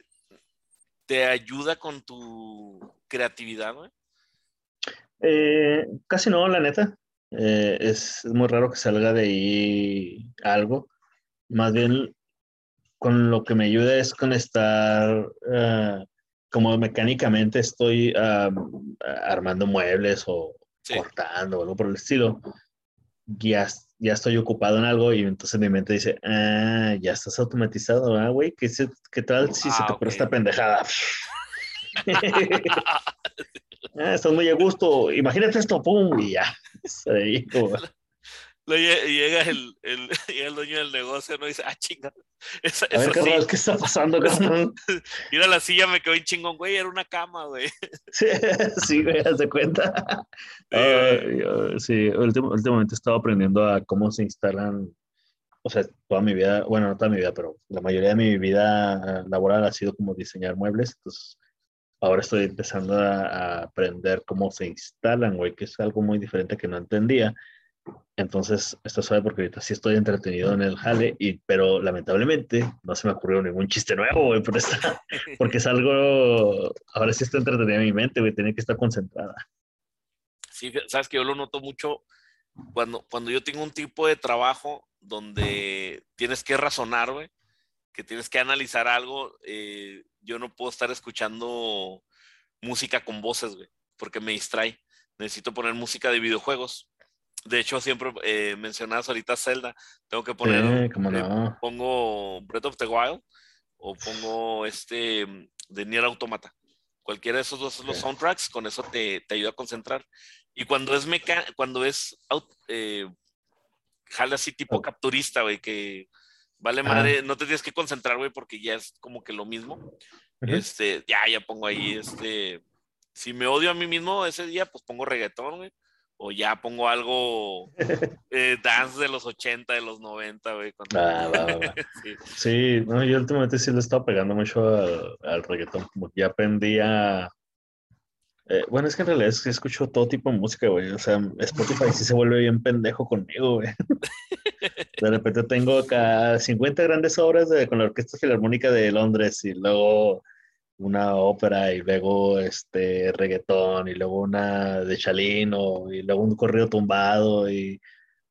¿te ayuda con tu creatividad, eh, casi no, la neta. Eh, es, muy raro que salga de ahí algo. Más bien, con lo que me ayuda es con estar, como mecánicamente estoy armando muebles o cortando o algo por el estilo. Ya ya estoy ocupado en algo y entonces mi mente dice, ah, ya estás automatizado, ¿ah, güey? ¿Qué, ¿Qué, tal si se te ocurre esta pendejada? ah, estás muy a gusto, imagínate esto, pum, y ya. Ahí, llega el, el, el, dueño del negocio, ¿no? dice, ah, chinga. Esa, a ver, qué, ¿qué está pasando, cabrón? Mira la silla, me quedó un chingón, güey, era una cama, güey. Sí, sí güey, haz de cuenta. sí, últimamente he estado aprendiendo a cómo se instalan, o sea, toda mi vida, bueno, no toda mi vida, pero la mayoría de mi vida laboral ha sido como diseñar muebles, entonces ahora estoy empezando a, a aprender cómo se instalan, güey, que es algo muy diferente que no entendía entonces, esto suave porque ahorita sí estoy entretenido en el jale, y, pero lamentablemente no se me ocurrió ningún chiste nuevo, güey, porque es algo, ahora sí está entretenida mi mente, güey, tiene que estar concentrada. Sí, sabes que yo lo noto mucho cuando, cuando yo tengo un tipo de trabajo donde tienes que razonar, güey, que tienes que analizar algo, eh, yo no puedo estar escuchando música con voces, güey, porque me distrae. Necesito poner música de videojuegos de hecho, siempre eh, mencionas ahorita Zelda. Tengo que poner. Eh, pongo Breath of the Wild o pongo este de Nier Automata. Cualquiera de esos dos los soundtracks, con eso te, te, ayuda a concentrar. Y cuando es meca cuando es eh, jala así tipo capturista, güey, que vale madre, no te tienes que concentrar, güey, porque ya es como que lo mismo. Este, ya, ya pongo ahí, este, si me odio a mí mismo ese día, pues pongo reggaetón, güey. O ya pongo algo eh, dance de los 80, de los 90, güey. Ah, sí. no, yo últimamente sí le estaba pegando mucho al, reggaetón. Como que ya aprendí a. Eh, bueno, es que en realidad es que escucho todo tipo de música, güey. O sea, Spotify sí se vuelve bien pendejo conmigo, güey. De repente tengo acá 50 grandes obras de, con la Orquesta Filarmónica de Londres y luego una ópera y luego este reggaetón y luego una de Chalino y luego un corrido tumbado y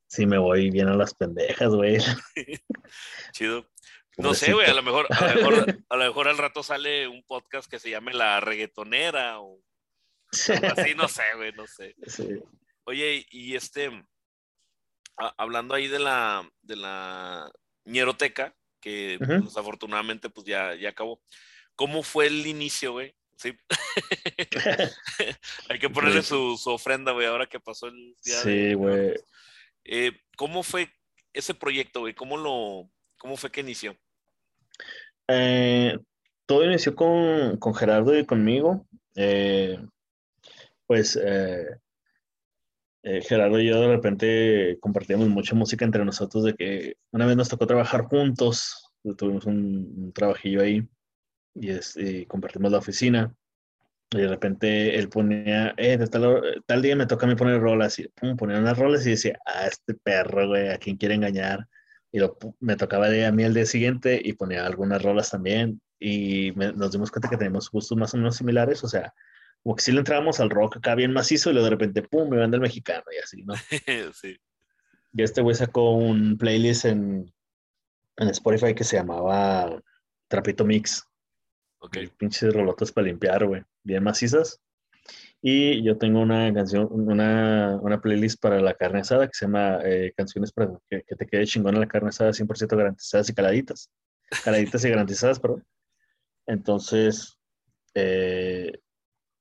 sí me voy bien a las pendejas, güey. Chido. No sé, güey, a lo mejor, a lo mejor, a lo mejor al rato sale un podcast que se llame La Reggaetonera o así, no sé, güey, no sé. Oye, y este, hablando ahí de la, de la ñeroteca, que desafortunadamente pues ya, ya acabó. ¿Cómo fue el inicio, güey? Sí. Hay que ponerle su, ofrenda, güey, ahora que pasó el día. Sí, güey. Eh, ¿Cómo fue ese proyecto, güey? ¿Cómo, lo, ¿Cómo fue que inició? Eh, todo inició con, Gerardo y conmigo. Eh, pues Gerardo y yo de repente compartíamos mucha música entre nosotros, de que una vez nos tocó trabajar juntos, tuvimos un trabajillo ahí y, compartimos la oficina. Y de repente él ponía, eh, tal, día me toca a mí poner rolas. Y pum, ponía unas rolas y decía, ah, este perro, güey, ¿a quién quiere engañar? Y me tocaba a mí el día siguiente y ponía algunas rolas también. Y nos dimos cuenta que tenemos gustos más o menos similares. O sea, como que si le entrábamos al rock acá bien macizo y luego de repente, pum, me van el mexicano y así, ¿no? sí. Y este güey sacó un playlist en, en Spotify que se llamaba Trapito Mix. Ok. Pinches rolotas para limpiar, güey. Bien macizas. Y yo tengo una canción, una, una playlist para la carne asada que se llama eh, Canciones para que, te quede chingona la carne asada 100% garantizadas y caladitas. Caladitas y garantizadas, perdón. Entonces, eh,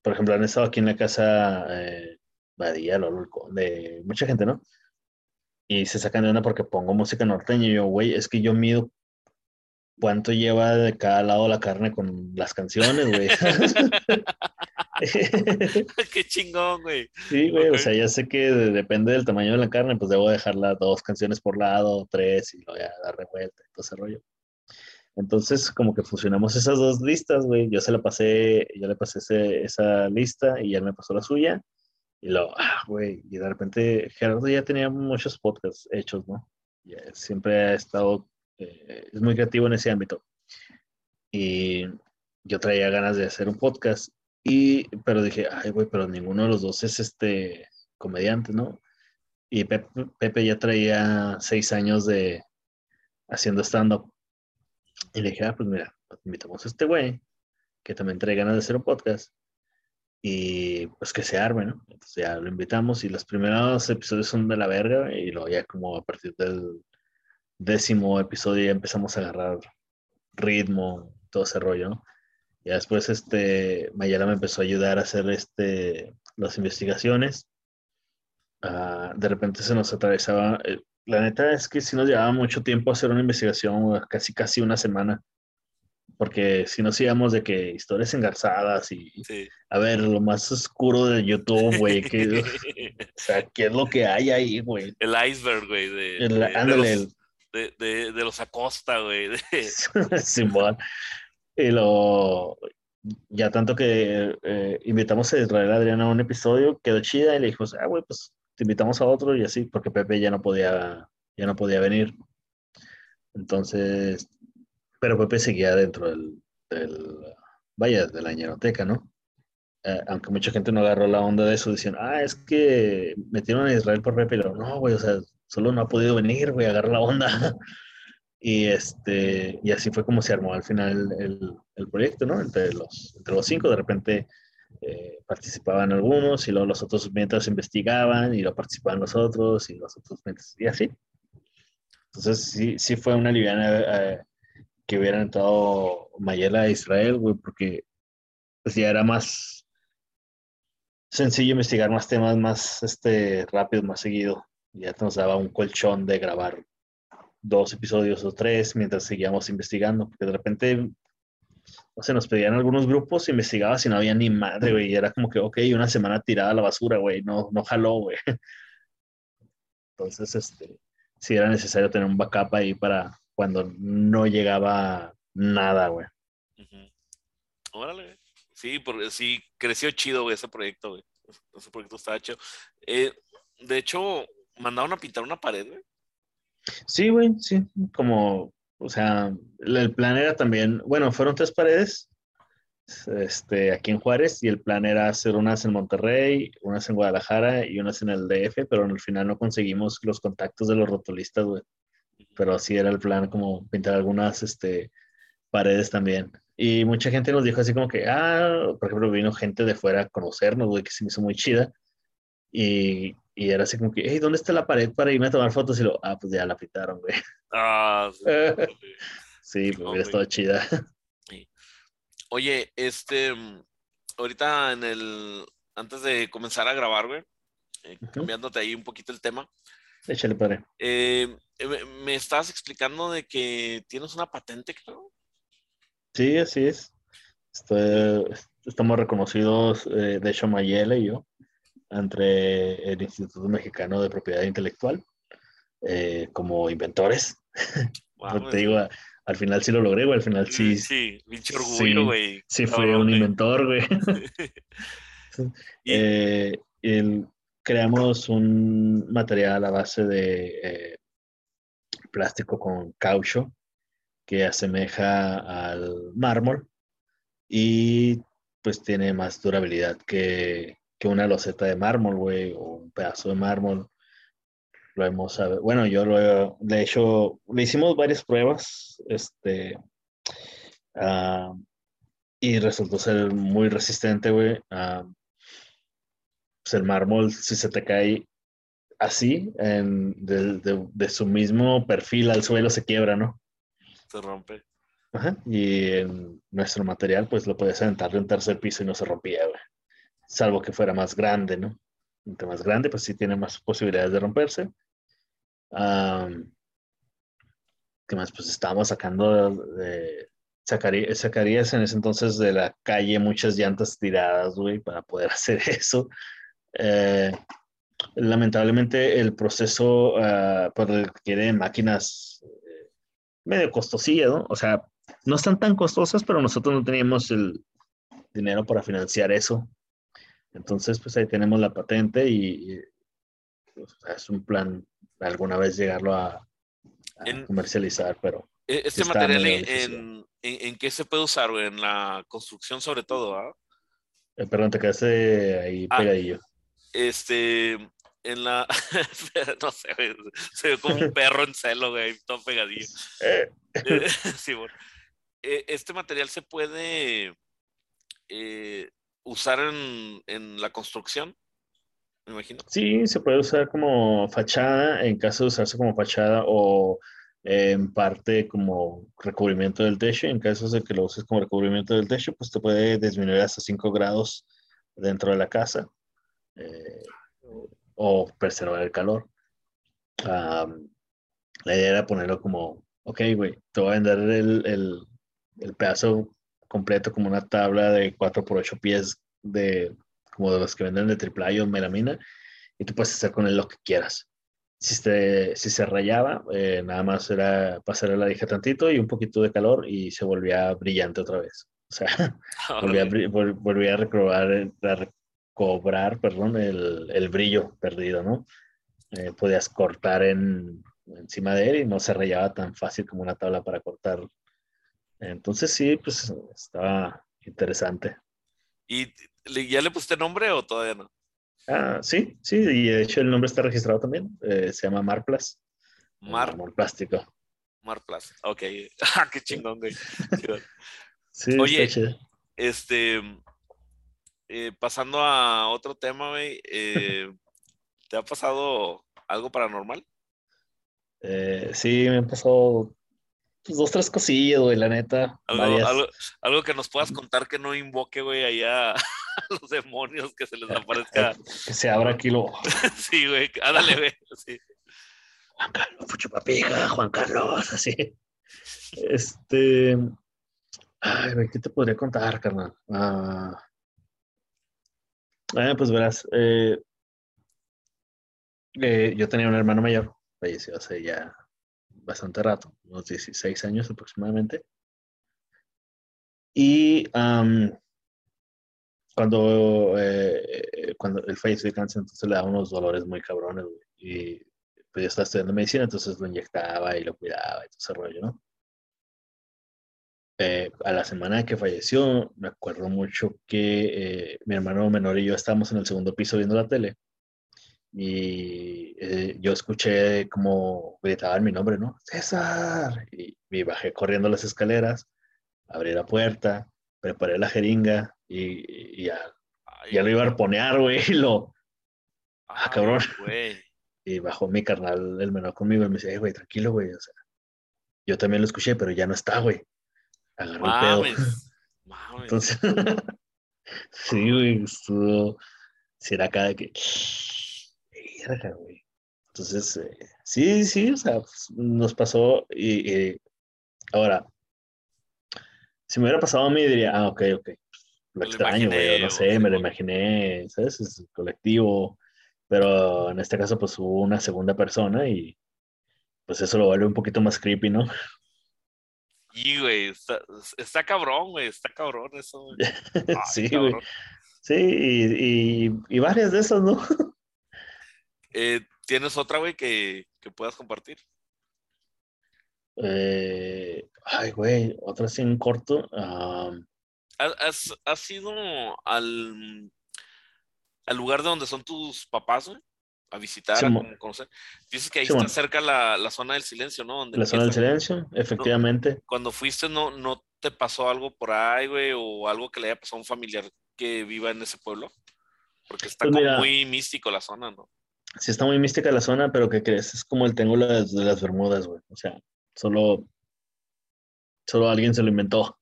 por ejemplo, han estado aquí en la casa eh, Badía, Lolo, de mucha gente, ¿no? Y se sacan de una porque pongo música norteña y yo, güey, es que yo mido cuánto lleva de cada lado la carne con las canciones, güey. Qué chingón, güey. Sí, güey, o sea, ya sé que depende del tamaño de la carne, pues debo dejarla dos canciones por lado, tres, y lo voy a dar revuelta y todo ese rollo. Entonces, como que fusionamos esas dos listas, güey. Yo se la pasé, yo le pasé esa lista y él me pasó la suya. Y lo, ah, güey, y de repente Gerardo ya tenía muchos podcasts hechos, ¿no? siempre ha estado eh, es muy creativo en ese ámbito. Y yo traía ganas de hacer un podcast, y, pero dije, ay, güey, pero ninguno de los dos es este comediante, ¿no? Y Pepe, ya traía seis años de haciendo stand-up. Y le dije, ah, pues mira, invitamos a este güey, que también trae ganas de hacer un podcast, y pues que se arme, ¿no? Entonces ya lo invitamos y los primeros episodios son de la verga y luego ya como a partir del décimo episodio ya empezamos a agarrar ritmo, todo ese rollo, ¿no? Y después este, Mayala me empezó a ayudar a hacer este, las investigaciones. Ah, de repente se nos atravesaba, eh, la neta es que si nos llevaba mucho tiempo hacer una investigación, casi casi una semana, porque si nos íbamos de que historias engarzadas y a ver lo más oscuro de YouTube, güey, que, o sea, ¿qué es lo que hay ahí, güey? El iceberg, güey, de, de, de, de los Acosta, güey. Simón. y lo. Ya tanto que eh, invitamos a Israel Adriana a un episodio, quedó chida y le dijimos, ah, güey, pues te invitamos a otro y así, porque Pepe ya no podía, ya no podía venir. Entonces, pero Pepe seguía dentro del, del vaya, de la ñeroteca, ¿no? Eh, aunque mucha gente no agarró la onda de eso, diciendo, ah, es que metieron a Israel por Pepe, lo, no, güey, o sea, solo no ha podido venir, güey, agarrar la onda. y, este, y así fue como se armó al final el, el proyecto, ¿no? Entre los, entre los cinco, de repente eh, participaban algunos y luego los otros mientras investigaban y lo participaban los otros y los otros mientras, y así. Entonces sí, sí fue una liviana eh, que hubieran entrado Mayela a Israel, güey, porque pues ya era más, sencillo investigar más temas más este, rápido, más seguido. Ya nos daba un colchón de grabar dos episodios o tres mientras seguíamos investigando, porque de repente, o sea, nos pedían algunos grupos, investigaba si no había ni madre, güey, y era como que, ok, una semana tirada a la basura, güey, no, no jaló, güey. Entonces, este, sí era necesario tener un backup ahí para cuando no llegaba nada, güey. Órale. Sí, porque sí, creció chido, güey, ese proyecto, güey. Ese proyecto estaba chido. Eh, de hecho, mandaron a pintar una pared, güey. Sí, güey, sí, como, o sea, el plan era también, bueno, fueron tres paredes, este, aquí en Juárez, y el plan era hacer unas en Monterrey, unas en Guadalajara y unas en el DF, pero al final no conseguimos los contactos de los rotulistas, güey. Pero así era el plan, como pintar algunas, este, paredes también. Y mucha gente nos dijo así como que, ah, por ejemplo, vino gente de fuera a conocernos, güey, que se me hizo muy chida. Y, y era así como que, hey, ¿dónde está la pared para irme a tomar fotos? Y lo, ah, pues ya la pintaron, güey. Ah, sí. sí, pues ya estaba chida. Oye, este, ahorita en el, antes de comenzar a grabar, güey, eh, cambiándote ahí un poquito el tema. Échale, padre. Eh, me, me estabas explicando de que tienes una patente, creo. Sí, así es. estamos reconocidos, eh, de hecho, Mayela y yo, entre el Instituto Mexicano de Propiedad Intelectual eh, como inventores. te digo, al final sí lo logré, güey. Al final sí. Sí, pinche orgullo, güey. Sí, fue un inventor, güey. Eh, creamos un material a base de plástico con caucho que asemeja al mármol y pues tiene más durabilidad que, una loseta de mármol, güey, o un pedazo de mármol. Lo hemos, bueno, yo lo he, de hecho, le hicimos varias pruebas, este, ah, y resultó ser muy resistente, güey. Uh, pues el mármol, si se te cae así, en, de, su mismo perfil al suelo, se quiebra, ¿no? se rompe. Ajá. Y en nuestro material, pues lo podías aventar de un tercer piso y no se rompía, güey. Salvo que fuera más grande, ¿no? Entre más grande, pues sí tiene más posibilidades de romperse. ¿Qué más? Pues estábamos sacando de, sacarías en ese entonces de la calle muchas llantas tiradas, güey, para poder hacer eso. Eh, lamentablemente el proceso uh, pues, requiere máquinas medio costosilla, ¿no? O sea, no están tan costosas, pero nosotros no teníamos el dinero para financiar eso. Entonces, pues ahí tenemos la patente y, pues, es un plan alguna vez llegarlo a, comercializar, pero... E, ¿Este material en, en, qué se puede usar? ¿En la construcción sobre todo? ¿ah? Eh, perdón, te quedaste ahí ah, pegadillo. Este, en la. no sé, Se ve como un perro en celo, güey, todo pegadillo. Eh. sí, bueno. Eh, este material se puede eh, usar en, en, la construcción, me imagino. Sí, se puede usar como fachada, en caso de usarse como fachada o en parte como recubrimiento del techo. En caso de que lo uses como recubrimiento del techo, pues te puede disminuir hasta 5 grados dentro de la casa. Eh, o preservar el calor. la idea era ponerlo como, ok, güey, te voy a vender el, el, el, pedazo completo como una tabla de 4 por 8 pies de como de los que venden de triple o melamina y tú puedes hacer con él lo que quieras. Si, se, si se rayaba, eh, nada más era pasar la dije tantito y un poquito de calor y se volvía brillante otra vez. O sea, volvía, volvía, a recobrar, cobrar, perdón, el, el brillo perdido, ¿no? Eh, podías cortar en, encima de él y no se rayaba tan fácil como una tabla para cortar. Entonces sí, pues estaba interesante. ¿Y ya le pusiste nombre o todavía no? Ah, sí, sí, y de hecho el nombre está registrado también. Eh, se llama Marplas. Mar. plástico. Marplas, ok. Ah, qué chingón, güey. sí, Oye, este, eh, pasando a otro tema, güey, eh, ¿te ha pasado algo paranormal? Eh, sí, me han pasado pues, dos, tres cosillas, güey, la neta. Algo, que nos puedas contar que no invoque, güey, allá a los demonios que se les aparezca. que se abra aquí lo. sí, güey, ándale, güey. Sí. Juan Carlos, Fucho Papija, Juan Carlos, así. Este. Ay, güey, ¿qué te podría contar, carnal? Ah. Eh, pues verás, eh, eh, yo tenía un hermano mayor, falleció hace ya bastante rato, unos 16 años aproximadamente. Y cuando, eh, cuando él falleció de cáncer, entonces le daba unos dolores muy cabrones, Y pues yo estaba estudiando medicina, entonces lo inyectaba y lo cuidaba y todo ese rollo, ¿no? Eh, a la semana que falleció, me acuerdo mucho que eh, mi hermano menor y yo estábamos en el segundo piso viendo la tele y eh, yo escuché como gritaban mi nombre, ¿no? César. Y, me bajé corriendo las escaleras, abrí la puerta, preparé la jeringa y, ya, ya, lo iba a arponear, güey, y lo... Ah, cabrón. Y bajó mi carnal, el menor conmigo, y me dice, güey, tranquilo, güey, o sea, yo también lo escuché, pero ya no está, güey. Agarró el pedo. Entonces, sí, güey, estuvo, si era cada que entonces, eh, sí, sí, o sea, pues, nos pasó y, ahora, si me hubiera pasado a mí, diría, ah, ok, ok, lo extraño, güey, no sé, me lo imaginé, ¿sabes? Es colectivo, pero en este caso, pues hubo una segunda persona y pues eso lo vuelve un poquito más creepy, ¿no? Y, güey, está, cabrón, güey, está cabrón eso. sí, güey. Sí, y, y, varias de esas, ¿no? Eh, ¿Tienes otra, güey, que, puedas compartir? Eh, ay, güey, otra así en corto. ¿Has, ido al, al lugar de donde son tus papás, güey? A visitar, a conocer. Dices que ahí está cerca la, zona del silencio, ¿no? la zona del silencio, efectivamente. cuando fuiste, ¿no, ¿no te pasó algo por ahí, güey? O algo que le haya pasado a un familiar que viva en ese pueblo? Porque está pues como muy místico la zona, ¿no? Sí está muy mística la zona, pero ¿qué crees? Es como el tengo de las Bermudas, güey. O sea, solo, solo alguien se lo inventó.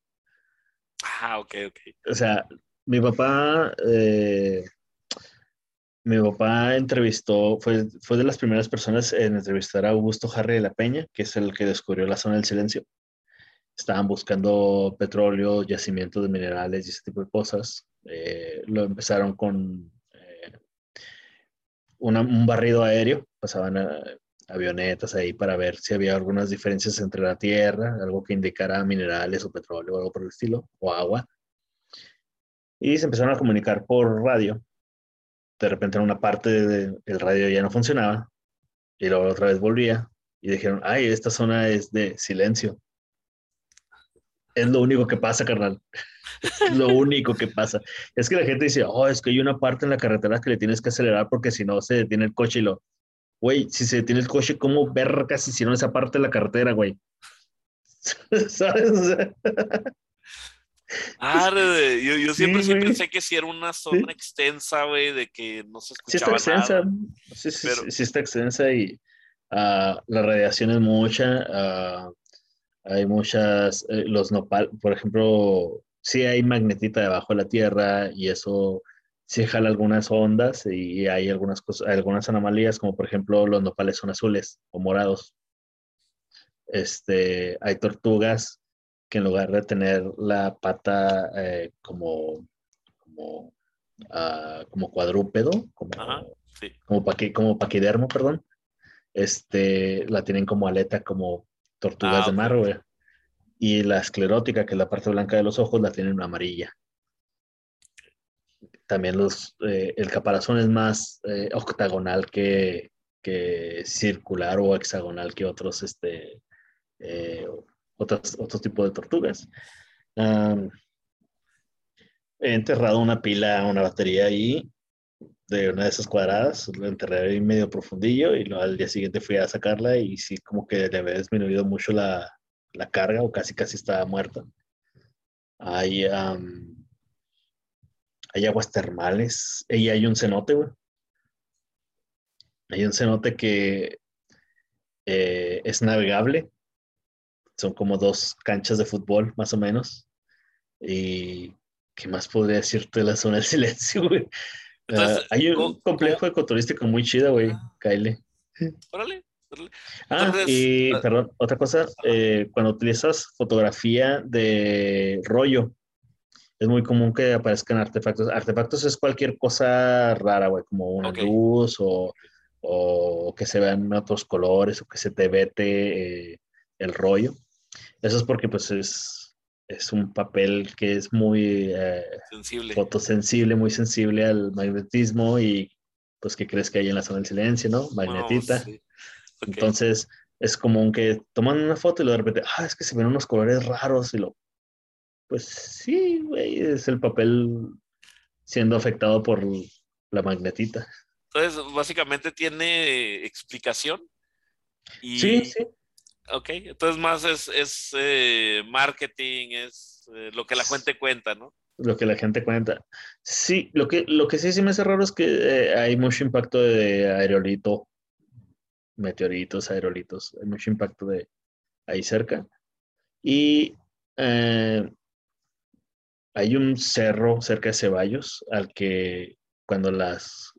Ah, ok, ok. O sea, mi papá, eh, mi papá entrevistó, fue, fue de las primeras personas en entrevistar a Augusto Harry de la Peña, que es el que descubrió la zona del silencio. Estaban buscando petróleo, yacimientos de minerales y ese tipo de cosas. Eh, lo empezaron con un barrido aéreo, pasaban avionetas ahí para ver si había algunas diferencias entre la tierra, algo que indicara minerales o petróleo o algo por el estilo, o agua. Y se empezaron a comunicar por radio. De repente en una parte del radio ya no funcionaba y luego otra vez volvía y dijeron, ay, esta zona es de silencio. Es lo único que pasa, carnal. lo único que pasa. Es que la gente dice, oh, es que hay una parte en la carretera que le tienes que acelerar porque si no se detiene el coche y lo. Güey, si se detiene el coche, ¿cómo ver casi si no esa parte de la carretera, güey? ¿Sabes? Ah, yo, yo siempre, pensé que si era una zona extensa, güey, de que no se escuchaba sí está extensa. Sí, sí, sí, está extensa y uh, la radiación es mucha. Uh, hay muchas, eh, los nopal, por ejemplo, sí hay magnetita debajo de la Tierra y eso sí jala algunas ondas y hay algunas cosas, algunas anomalías, como por ejemplo los nopales son azules o morados. Este, hay tortugas que en lugar de tener la pata eh, como, como, ah, como cuadrúpedo, como, como, como paquidermo, perdón, este, la tienen como aleta, como tortugas ah, de mar, güey. Y la esclerótica, que es la parte blanca de los ojos, la tienen amarilla. También los, eh, el caparazón es más eh, octagonal que, que, circular o hexagonal que otros, este, eh, otros, otros tipos de tortugas. he enterrado una pila, una batería ahí de una de esas cuadradas, la enterré ahí medio profundillo y al día siguiente fui a sacarla y sí como que le había disminuido mucho la, la carga o casi casi estaba muerta. Hay, hay aguas termales y hay un cenote, güey. Hay un cenote que eh, es navegable. son como dos canchas de fútbol, más o menos. Y ¿qué más podría decirte de la zona del silencio, güey? Ah, hay un complejo ecoturístico muy chido, güey, ah. Kyle. Órale. Ah, y perdón, otra cosa, eh, cuando utilizas fotografía de rollo, es muy común que aparezcan artefactos. Artefactos es cualquier cosa rara, güey, como una luz o, o, que se vean otros colores o que se te vete eh, el rollo. Eso es porque pues es, es un papel que es muy eh, sensible. fotosensible, muy sensible al magnetismo y pues que crees que hay en la zona del silencio, ¿no? Magnetita. Entonces es común que toman una foto y de repente, ah, es que se ven unos colores raros y lo... Pues sí, güey, es el papel siendo afectado por la magnetita. Entonces, básicamente tiene explicación. Sí, sí. Ok, entonces más es, es eh, marketing, es eh, lo que la gente cuenta, ¿no? Lo que la gente cuenta. Sí, lo que, lo que sí, sí me hace raro es que eh, hay mucho impacto de aerolito, meteoritos, aerolitos, hay mucho impacto de ahí cerca. Y hay un cerro cerca de Ceballos al que cuando las,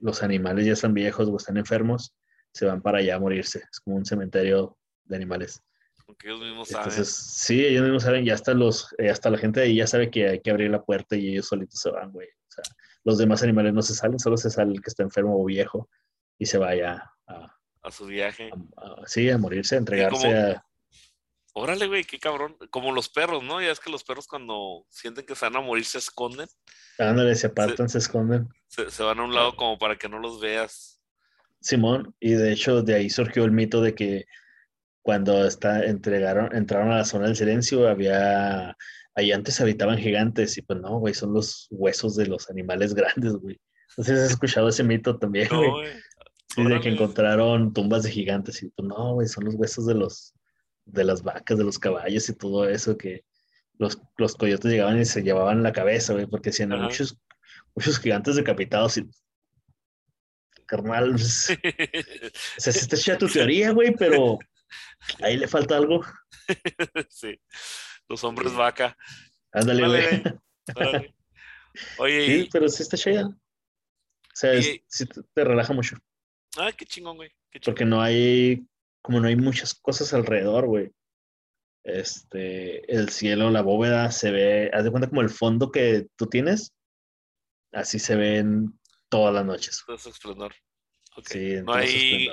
los animales ya están viejos o están enfermos, se van para allá a morirse. Es como un cementerio de animales. Porque ellos mismos saben. sí, ellos mismos saben, ya hasta los, eh, hasta la gente de ahí ya sabe que hay que abrir la puerta y ellos solitos se van, güey. O sea, los demás animales no se salen, solo se sale el que está enfermo o viejo y se vaya a, a su viaje. sí, a morirse, a entregarse a. Órale, güey, qué cabrón. Como los perros, ¿no? Ya es que los perros cuando sienten que se van a morir se esconden. Ándale, se apartan, se, esconden. Se, se, van a un lado como para que no los veas. Simón, y de hecho de ahí surgió el mito de que cuando está, entregaron, entraron a la zona del silencio, había, ahí antes habitaban gigantes y pues no, güey, son los huesos de los animales grandes, güey. Si has escuchado ese mito también, güey. Sí, de que encontraron tumbas de gigantes y pues no, güey, son los huesos de los, de las vacas, de los caballos y todo eso que los, los coyotes llegaban y se llevaban la cabeza, güey, porque hacían muchos, muchos gigantes decapitados y carnal, o sea, se está hecha tu teoría, güey, pero Ahí le falta algo. sí. Los hombres vaca. Ándale, güey. Oye. Sí, pero sí está chida. O sea, sí te relaja mucho. Ah, qué chingón, güey. Porque no hay, como no hay muchas cosas alrededor, güey. Este, el cielo, la bóveda se ve, haz de cuenta como el fondo que tú tienes, así se ven todas las noches. Todo esplendor. Sí, no hay,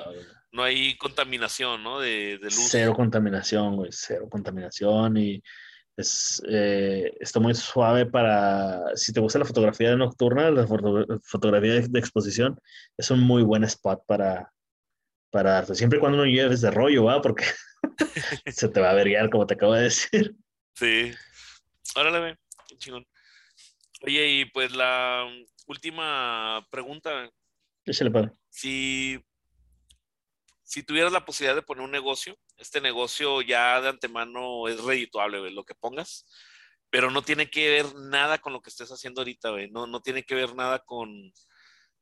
no hay contaminación, ¿no? De, luz. Cero contaminación, güey, cero contaminación y es, eh, está muy suave para, si te gusta la fotografía nocturna, la fotografía de, exposición, es un muy buen spot para, para darte. Siempre y cuando no lleves de rollo, ¿va? Porque se te va a verguiar, como te acabo de decir. Sí. Órale, ve, chingón. Oye, y pues la última pregunta. Échale, padre. Si si tuvieras la posibilidad de poner un negocio, este negocio ya de antemano es redituable, lo que pongas, pero no tiene que ver nada con lo que estés haciendo ahorita, No, no tiene que ver nada con,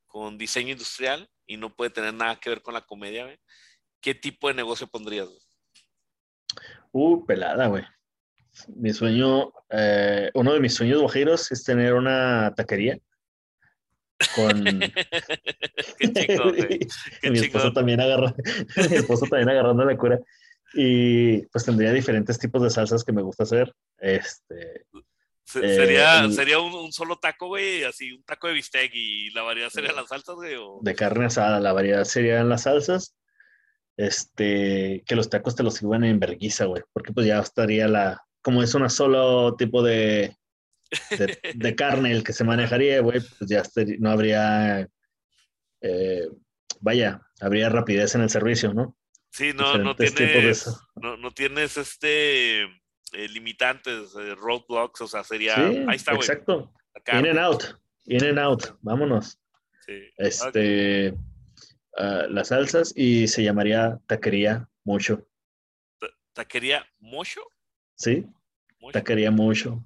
con diseño industrial y no puede tener nada que ver con la comedia, ¿Qué tipo de negocio pondrías, Uh, pelada, güey. Mi sueño, eh, uno de mis sueños guajiros es tener una taquería con mi esposo también agarra mi esposo también agarrando la cura. Y pues tendría diferentes tipos de salsas que me gusta hacer este sería eh, sería un, solo taco güey así un taco de bistec y la variedad sería las salsas güey de carne asada la variedad serían las salsas este que los tacos te los sirvan en verguiza güey porque pues ya estaría la como es un solo tipo de de, carne el que se manejaría, güey, pues ya no habría, eh, vaya, habría rapidez en el servicio, ¿no? Sí, no, no tienes, no, no, tienes este eh, limitantes, eh, roadblocks, o sea, sería, ahí está, güey. Exacto. In and out, in and out, vámonos. Sí. Este, ah, las salsas y se llamaría taquería mucho. ¿Taquería mucho? Sí, taquería mucho.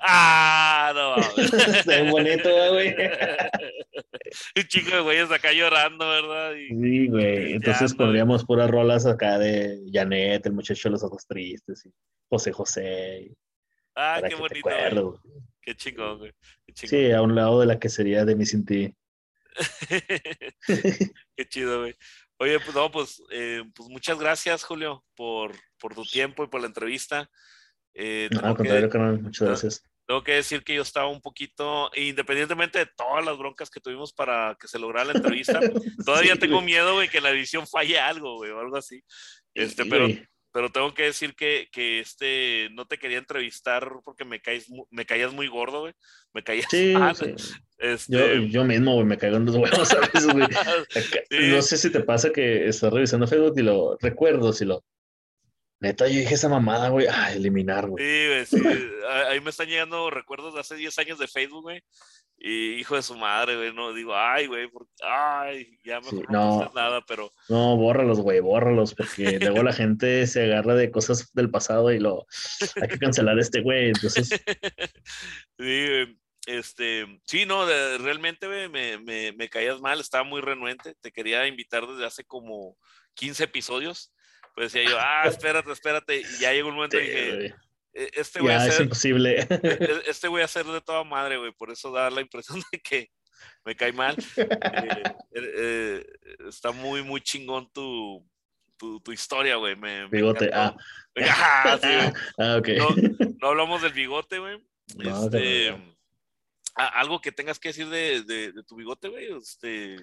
Ah, no Está bonito, güey. Un chico de güeyes acá llorando, ¿verdad? sí, güey. Entonces pondríamos puras rolas acá de Janet, el muchacho de los ojos tristes, y José José. ah, qué bonito. Qué chingón, güey. Sí, a un lado de la que sería de mi sin ti. qué chido, güey. Oye, pues no, pues, eh, pues muchas gracias, Julio, por, por tu tiempo y por la entrevista. Eh, no, contrario, canal, muchas gracias. Tengo que decir que yo estaba un poquito, independientemente de todas las broncas que tuvimos para que se lograra la entrevista, todavía tengo miedo, güey, que la edición falle algo, güey, o algo así. Este, pero, pero tengo que decir que, que, este, no te quería entrevistar porque me, caes, me caías muy gordo, güey. Me caías sí, Este... Yo, yo, mismo, güey, me caigo en los huevos a veces, güey. No sé si te pasa que estás revisando Facebook y lo recuerdo, si lo Neta, yo dije esa mamada, güey. Ah, eliminar, güey. Sí, güey, sí. Ahí me están llegando recuerdos de hace 10 años de Facebook, güey. Y hijo de su madre, güey. No digo, ay, güey, ay, ya mejor no, no nada, pero. No, bórralos, güey, bórralos, porque luego la gente se agarra de cosas del pasado y lo. Hay que cancelar este güey, entonces. Sí, este, sí, no, realmente, güey, me, me, me caías mal, estaba muy renuente. Te quería invitar desde hace como 15 episodios pues decía yo, ah, espérate, espérate. Y ya llegó un momento y dije, e, este güey es imposible. E, e, este voy a ser de toda madre, güey. Por eso da la impresión de que me cae mal. Eh, eh, eh, está muy, muy chingón tu, tu, tu historia, güey. Me, bigote, ah. ah, ok. No, hablamos del bigote, güey. este, algo que tengas que decir de, de, de tu bigote, güey. Este,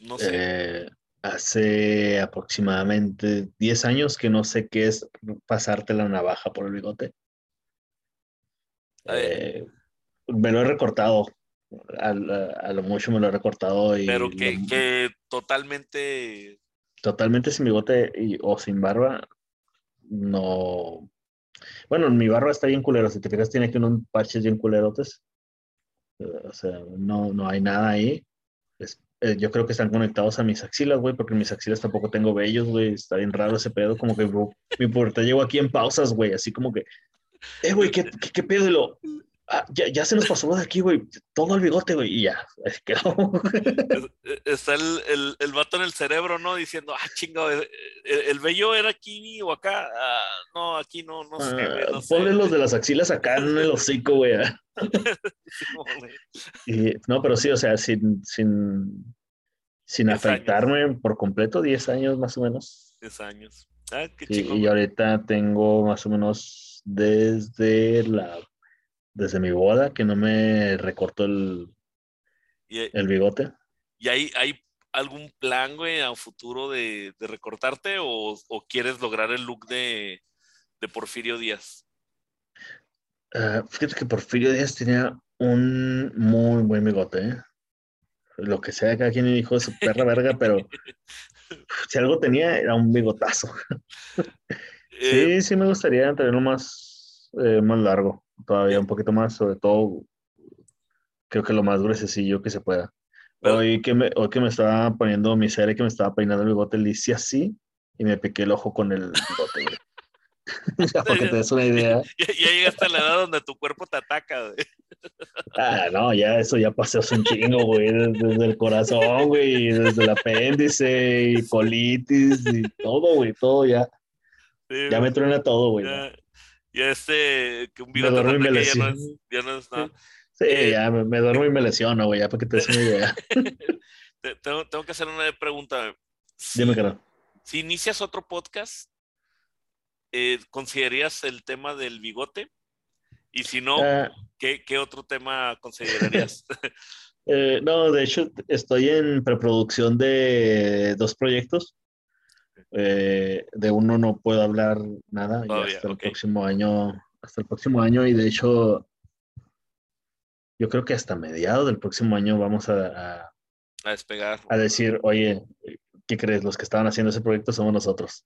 no sé hace aproximadamente 10 años que no sé qué es pasarte la navaja por el bigote. Eh, me lo he recortado. A, lo mucho me lo he recortado. Y Pero que, totalmente. Totalmente sin bigote y, o sin barba. No. Bueno, mi barba está bien culero. Si te fijas, tiene aquí unos parches bien culerotes. O sea, no, no hay nada ahí. Es eh, yo creo que están conectados a mis axilas, güey, porque en mis axilas tampoco tengo vellos, güey. Está bien raro ese pedo, como que mi puerta llegó aquí en pausas, güey, así como que, eh, güey, ¿qué, qué, pedo? Y lo, ah, ya, ya, se nos pasó de aquí, güey, todo el bigote, güey, y ya, quedó. E, está el, el, el, vato en el cerebro, ¿no? Diciendo, ah, chingo, el, el, vello era aquí o acá. Ah, no, aquí no, no sé, güey. No ponle los de las axilas acá en el hocico, güey. No, pero sí, o sea, sin, sin, sin afectarme por completo, 10 años más o menos. 10 años. Ah, qué y ahorita tengo más o menos desde la desde mi boda que no me recortó el, el bigote. ¿Y hay, hay algún plan, güey, a futuro de, de recortarte o, o, quieres lograr el look de, de Porfirio Díaz? Uh, fíjate que Porfirio Díaz tenía un muy buen bigote, ¿eh? Lo que sea, cada quien dijo de su perra verga, pero si algo tenía era un bigotazo. sí, eh, sí me gustaría tenerlo más, eh, más largo, todavía un poquito más, sobre todo creo que lo más gruesecillo que se pueda. Hoy que, me, hoy que me estaba poniendo mi serie, que me estaba peinando el bigote, le hice así y me piqué el ojo con el bigote, porque te des una idea. Ya, llegaste a la edad donde tu cuerpo te ataca, güey. Ah, no, ya eso ya pasó un chingo, güey, desde, el corazón, güey, desde el apéndice y colitis y todo, güey, todo ya. ya me truena todo, güey. Ya, este, que un ya no es, ya no es nada. Sí, eh, ya me, duermo y me lesiono, güey, ya para que te des una idea. tengo, tengo, que hacer una pregunta. Dime que no. Si inicias otro podcast, eh, ¿considerarías el tema del bigote? Y si no, ah. ¿qué, ¿qué, otro tema considerarías? eh, no, de hecho, estoy en preproducción de dos proyectos. Eh, de uno no puedo hablar nada hasta el próximo año, hasta el próximo año y de hecho yo creo que hasta mediados del próximo año vamos a, a, a despegar. A decir, oye, ¿qué crees? Los que estaban haciendo ese proyecto somos nosotros.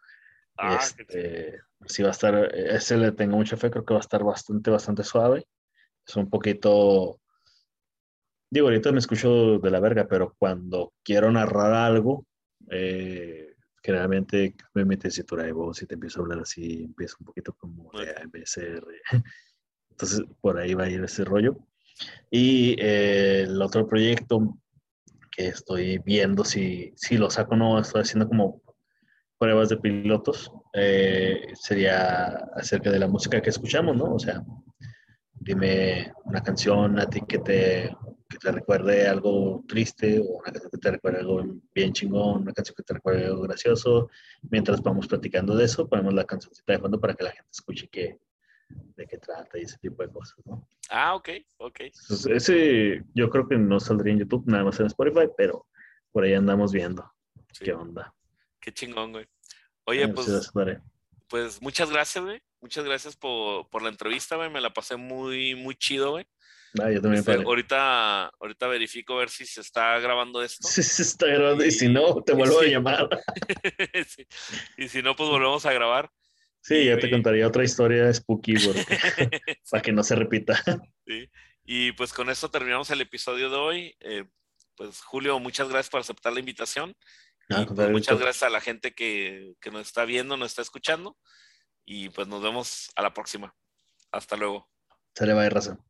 Ah, este, sí va a estar, ese le tengo mucha fe, creo que va a estar bastante, bastante suave. Es un poquito, digo, ahorita me escucho de la verga, pero cuando quiero narrar algo, eh, generalmente me mete tesitura de voz y te empiezo a hablar así, empiezo un poquito como de ABCR. Entonces, por ahí va a ir ese rollo. Y eh, el otro proyecto que estoy viendo si, si lo saco o no. Estoy haciendo como pruebas de pilotos. Eh, sería acerca de la música que escuchamos, ¿no? O sea, dime una canción a ti que te, que te recuerde algo triste o una canción que te recuerde algo bien chingón, una canción que te recuerde algo gracioso. Mientras vamos platicando de eso, ponemos la cancioncita de fondo para que la gente escuche qué, de qué trata y ese tipo de cosas, ¿no? Ah, ok, ok. ese yo creo que no saldría en YouTube, nada más en Spotify, pero por ahí andamos viendo qué onda. Qué chingón, güey. Oye, pues, pues muchas gracias, güey. Muchas gracias por, por la entrevista, güey. Me la pasé muy, muy chido, güey. Ah, yo también. Este, ahorita, ahorita verifico a ver si se está grabando esto. Sí, se está grabando y, si no, te vuelvo a llamar. Y si no, pues volvemos a grabar. Sí, ya te contaría otra historia spooky para que no se repita. Sí. Y pues con esto terminamos el episodio de hoy. Eh, pues Julio, muchas gracias por aceptar la invitación. Ah, pues, muchas gracias a la gente que, que nos está viendo, nos está escuchando. Y pues nos vemos a la próxima. Hasta luego. Se le va de razón.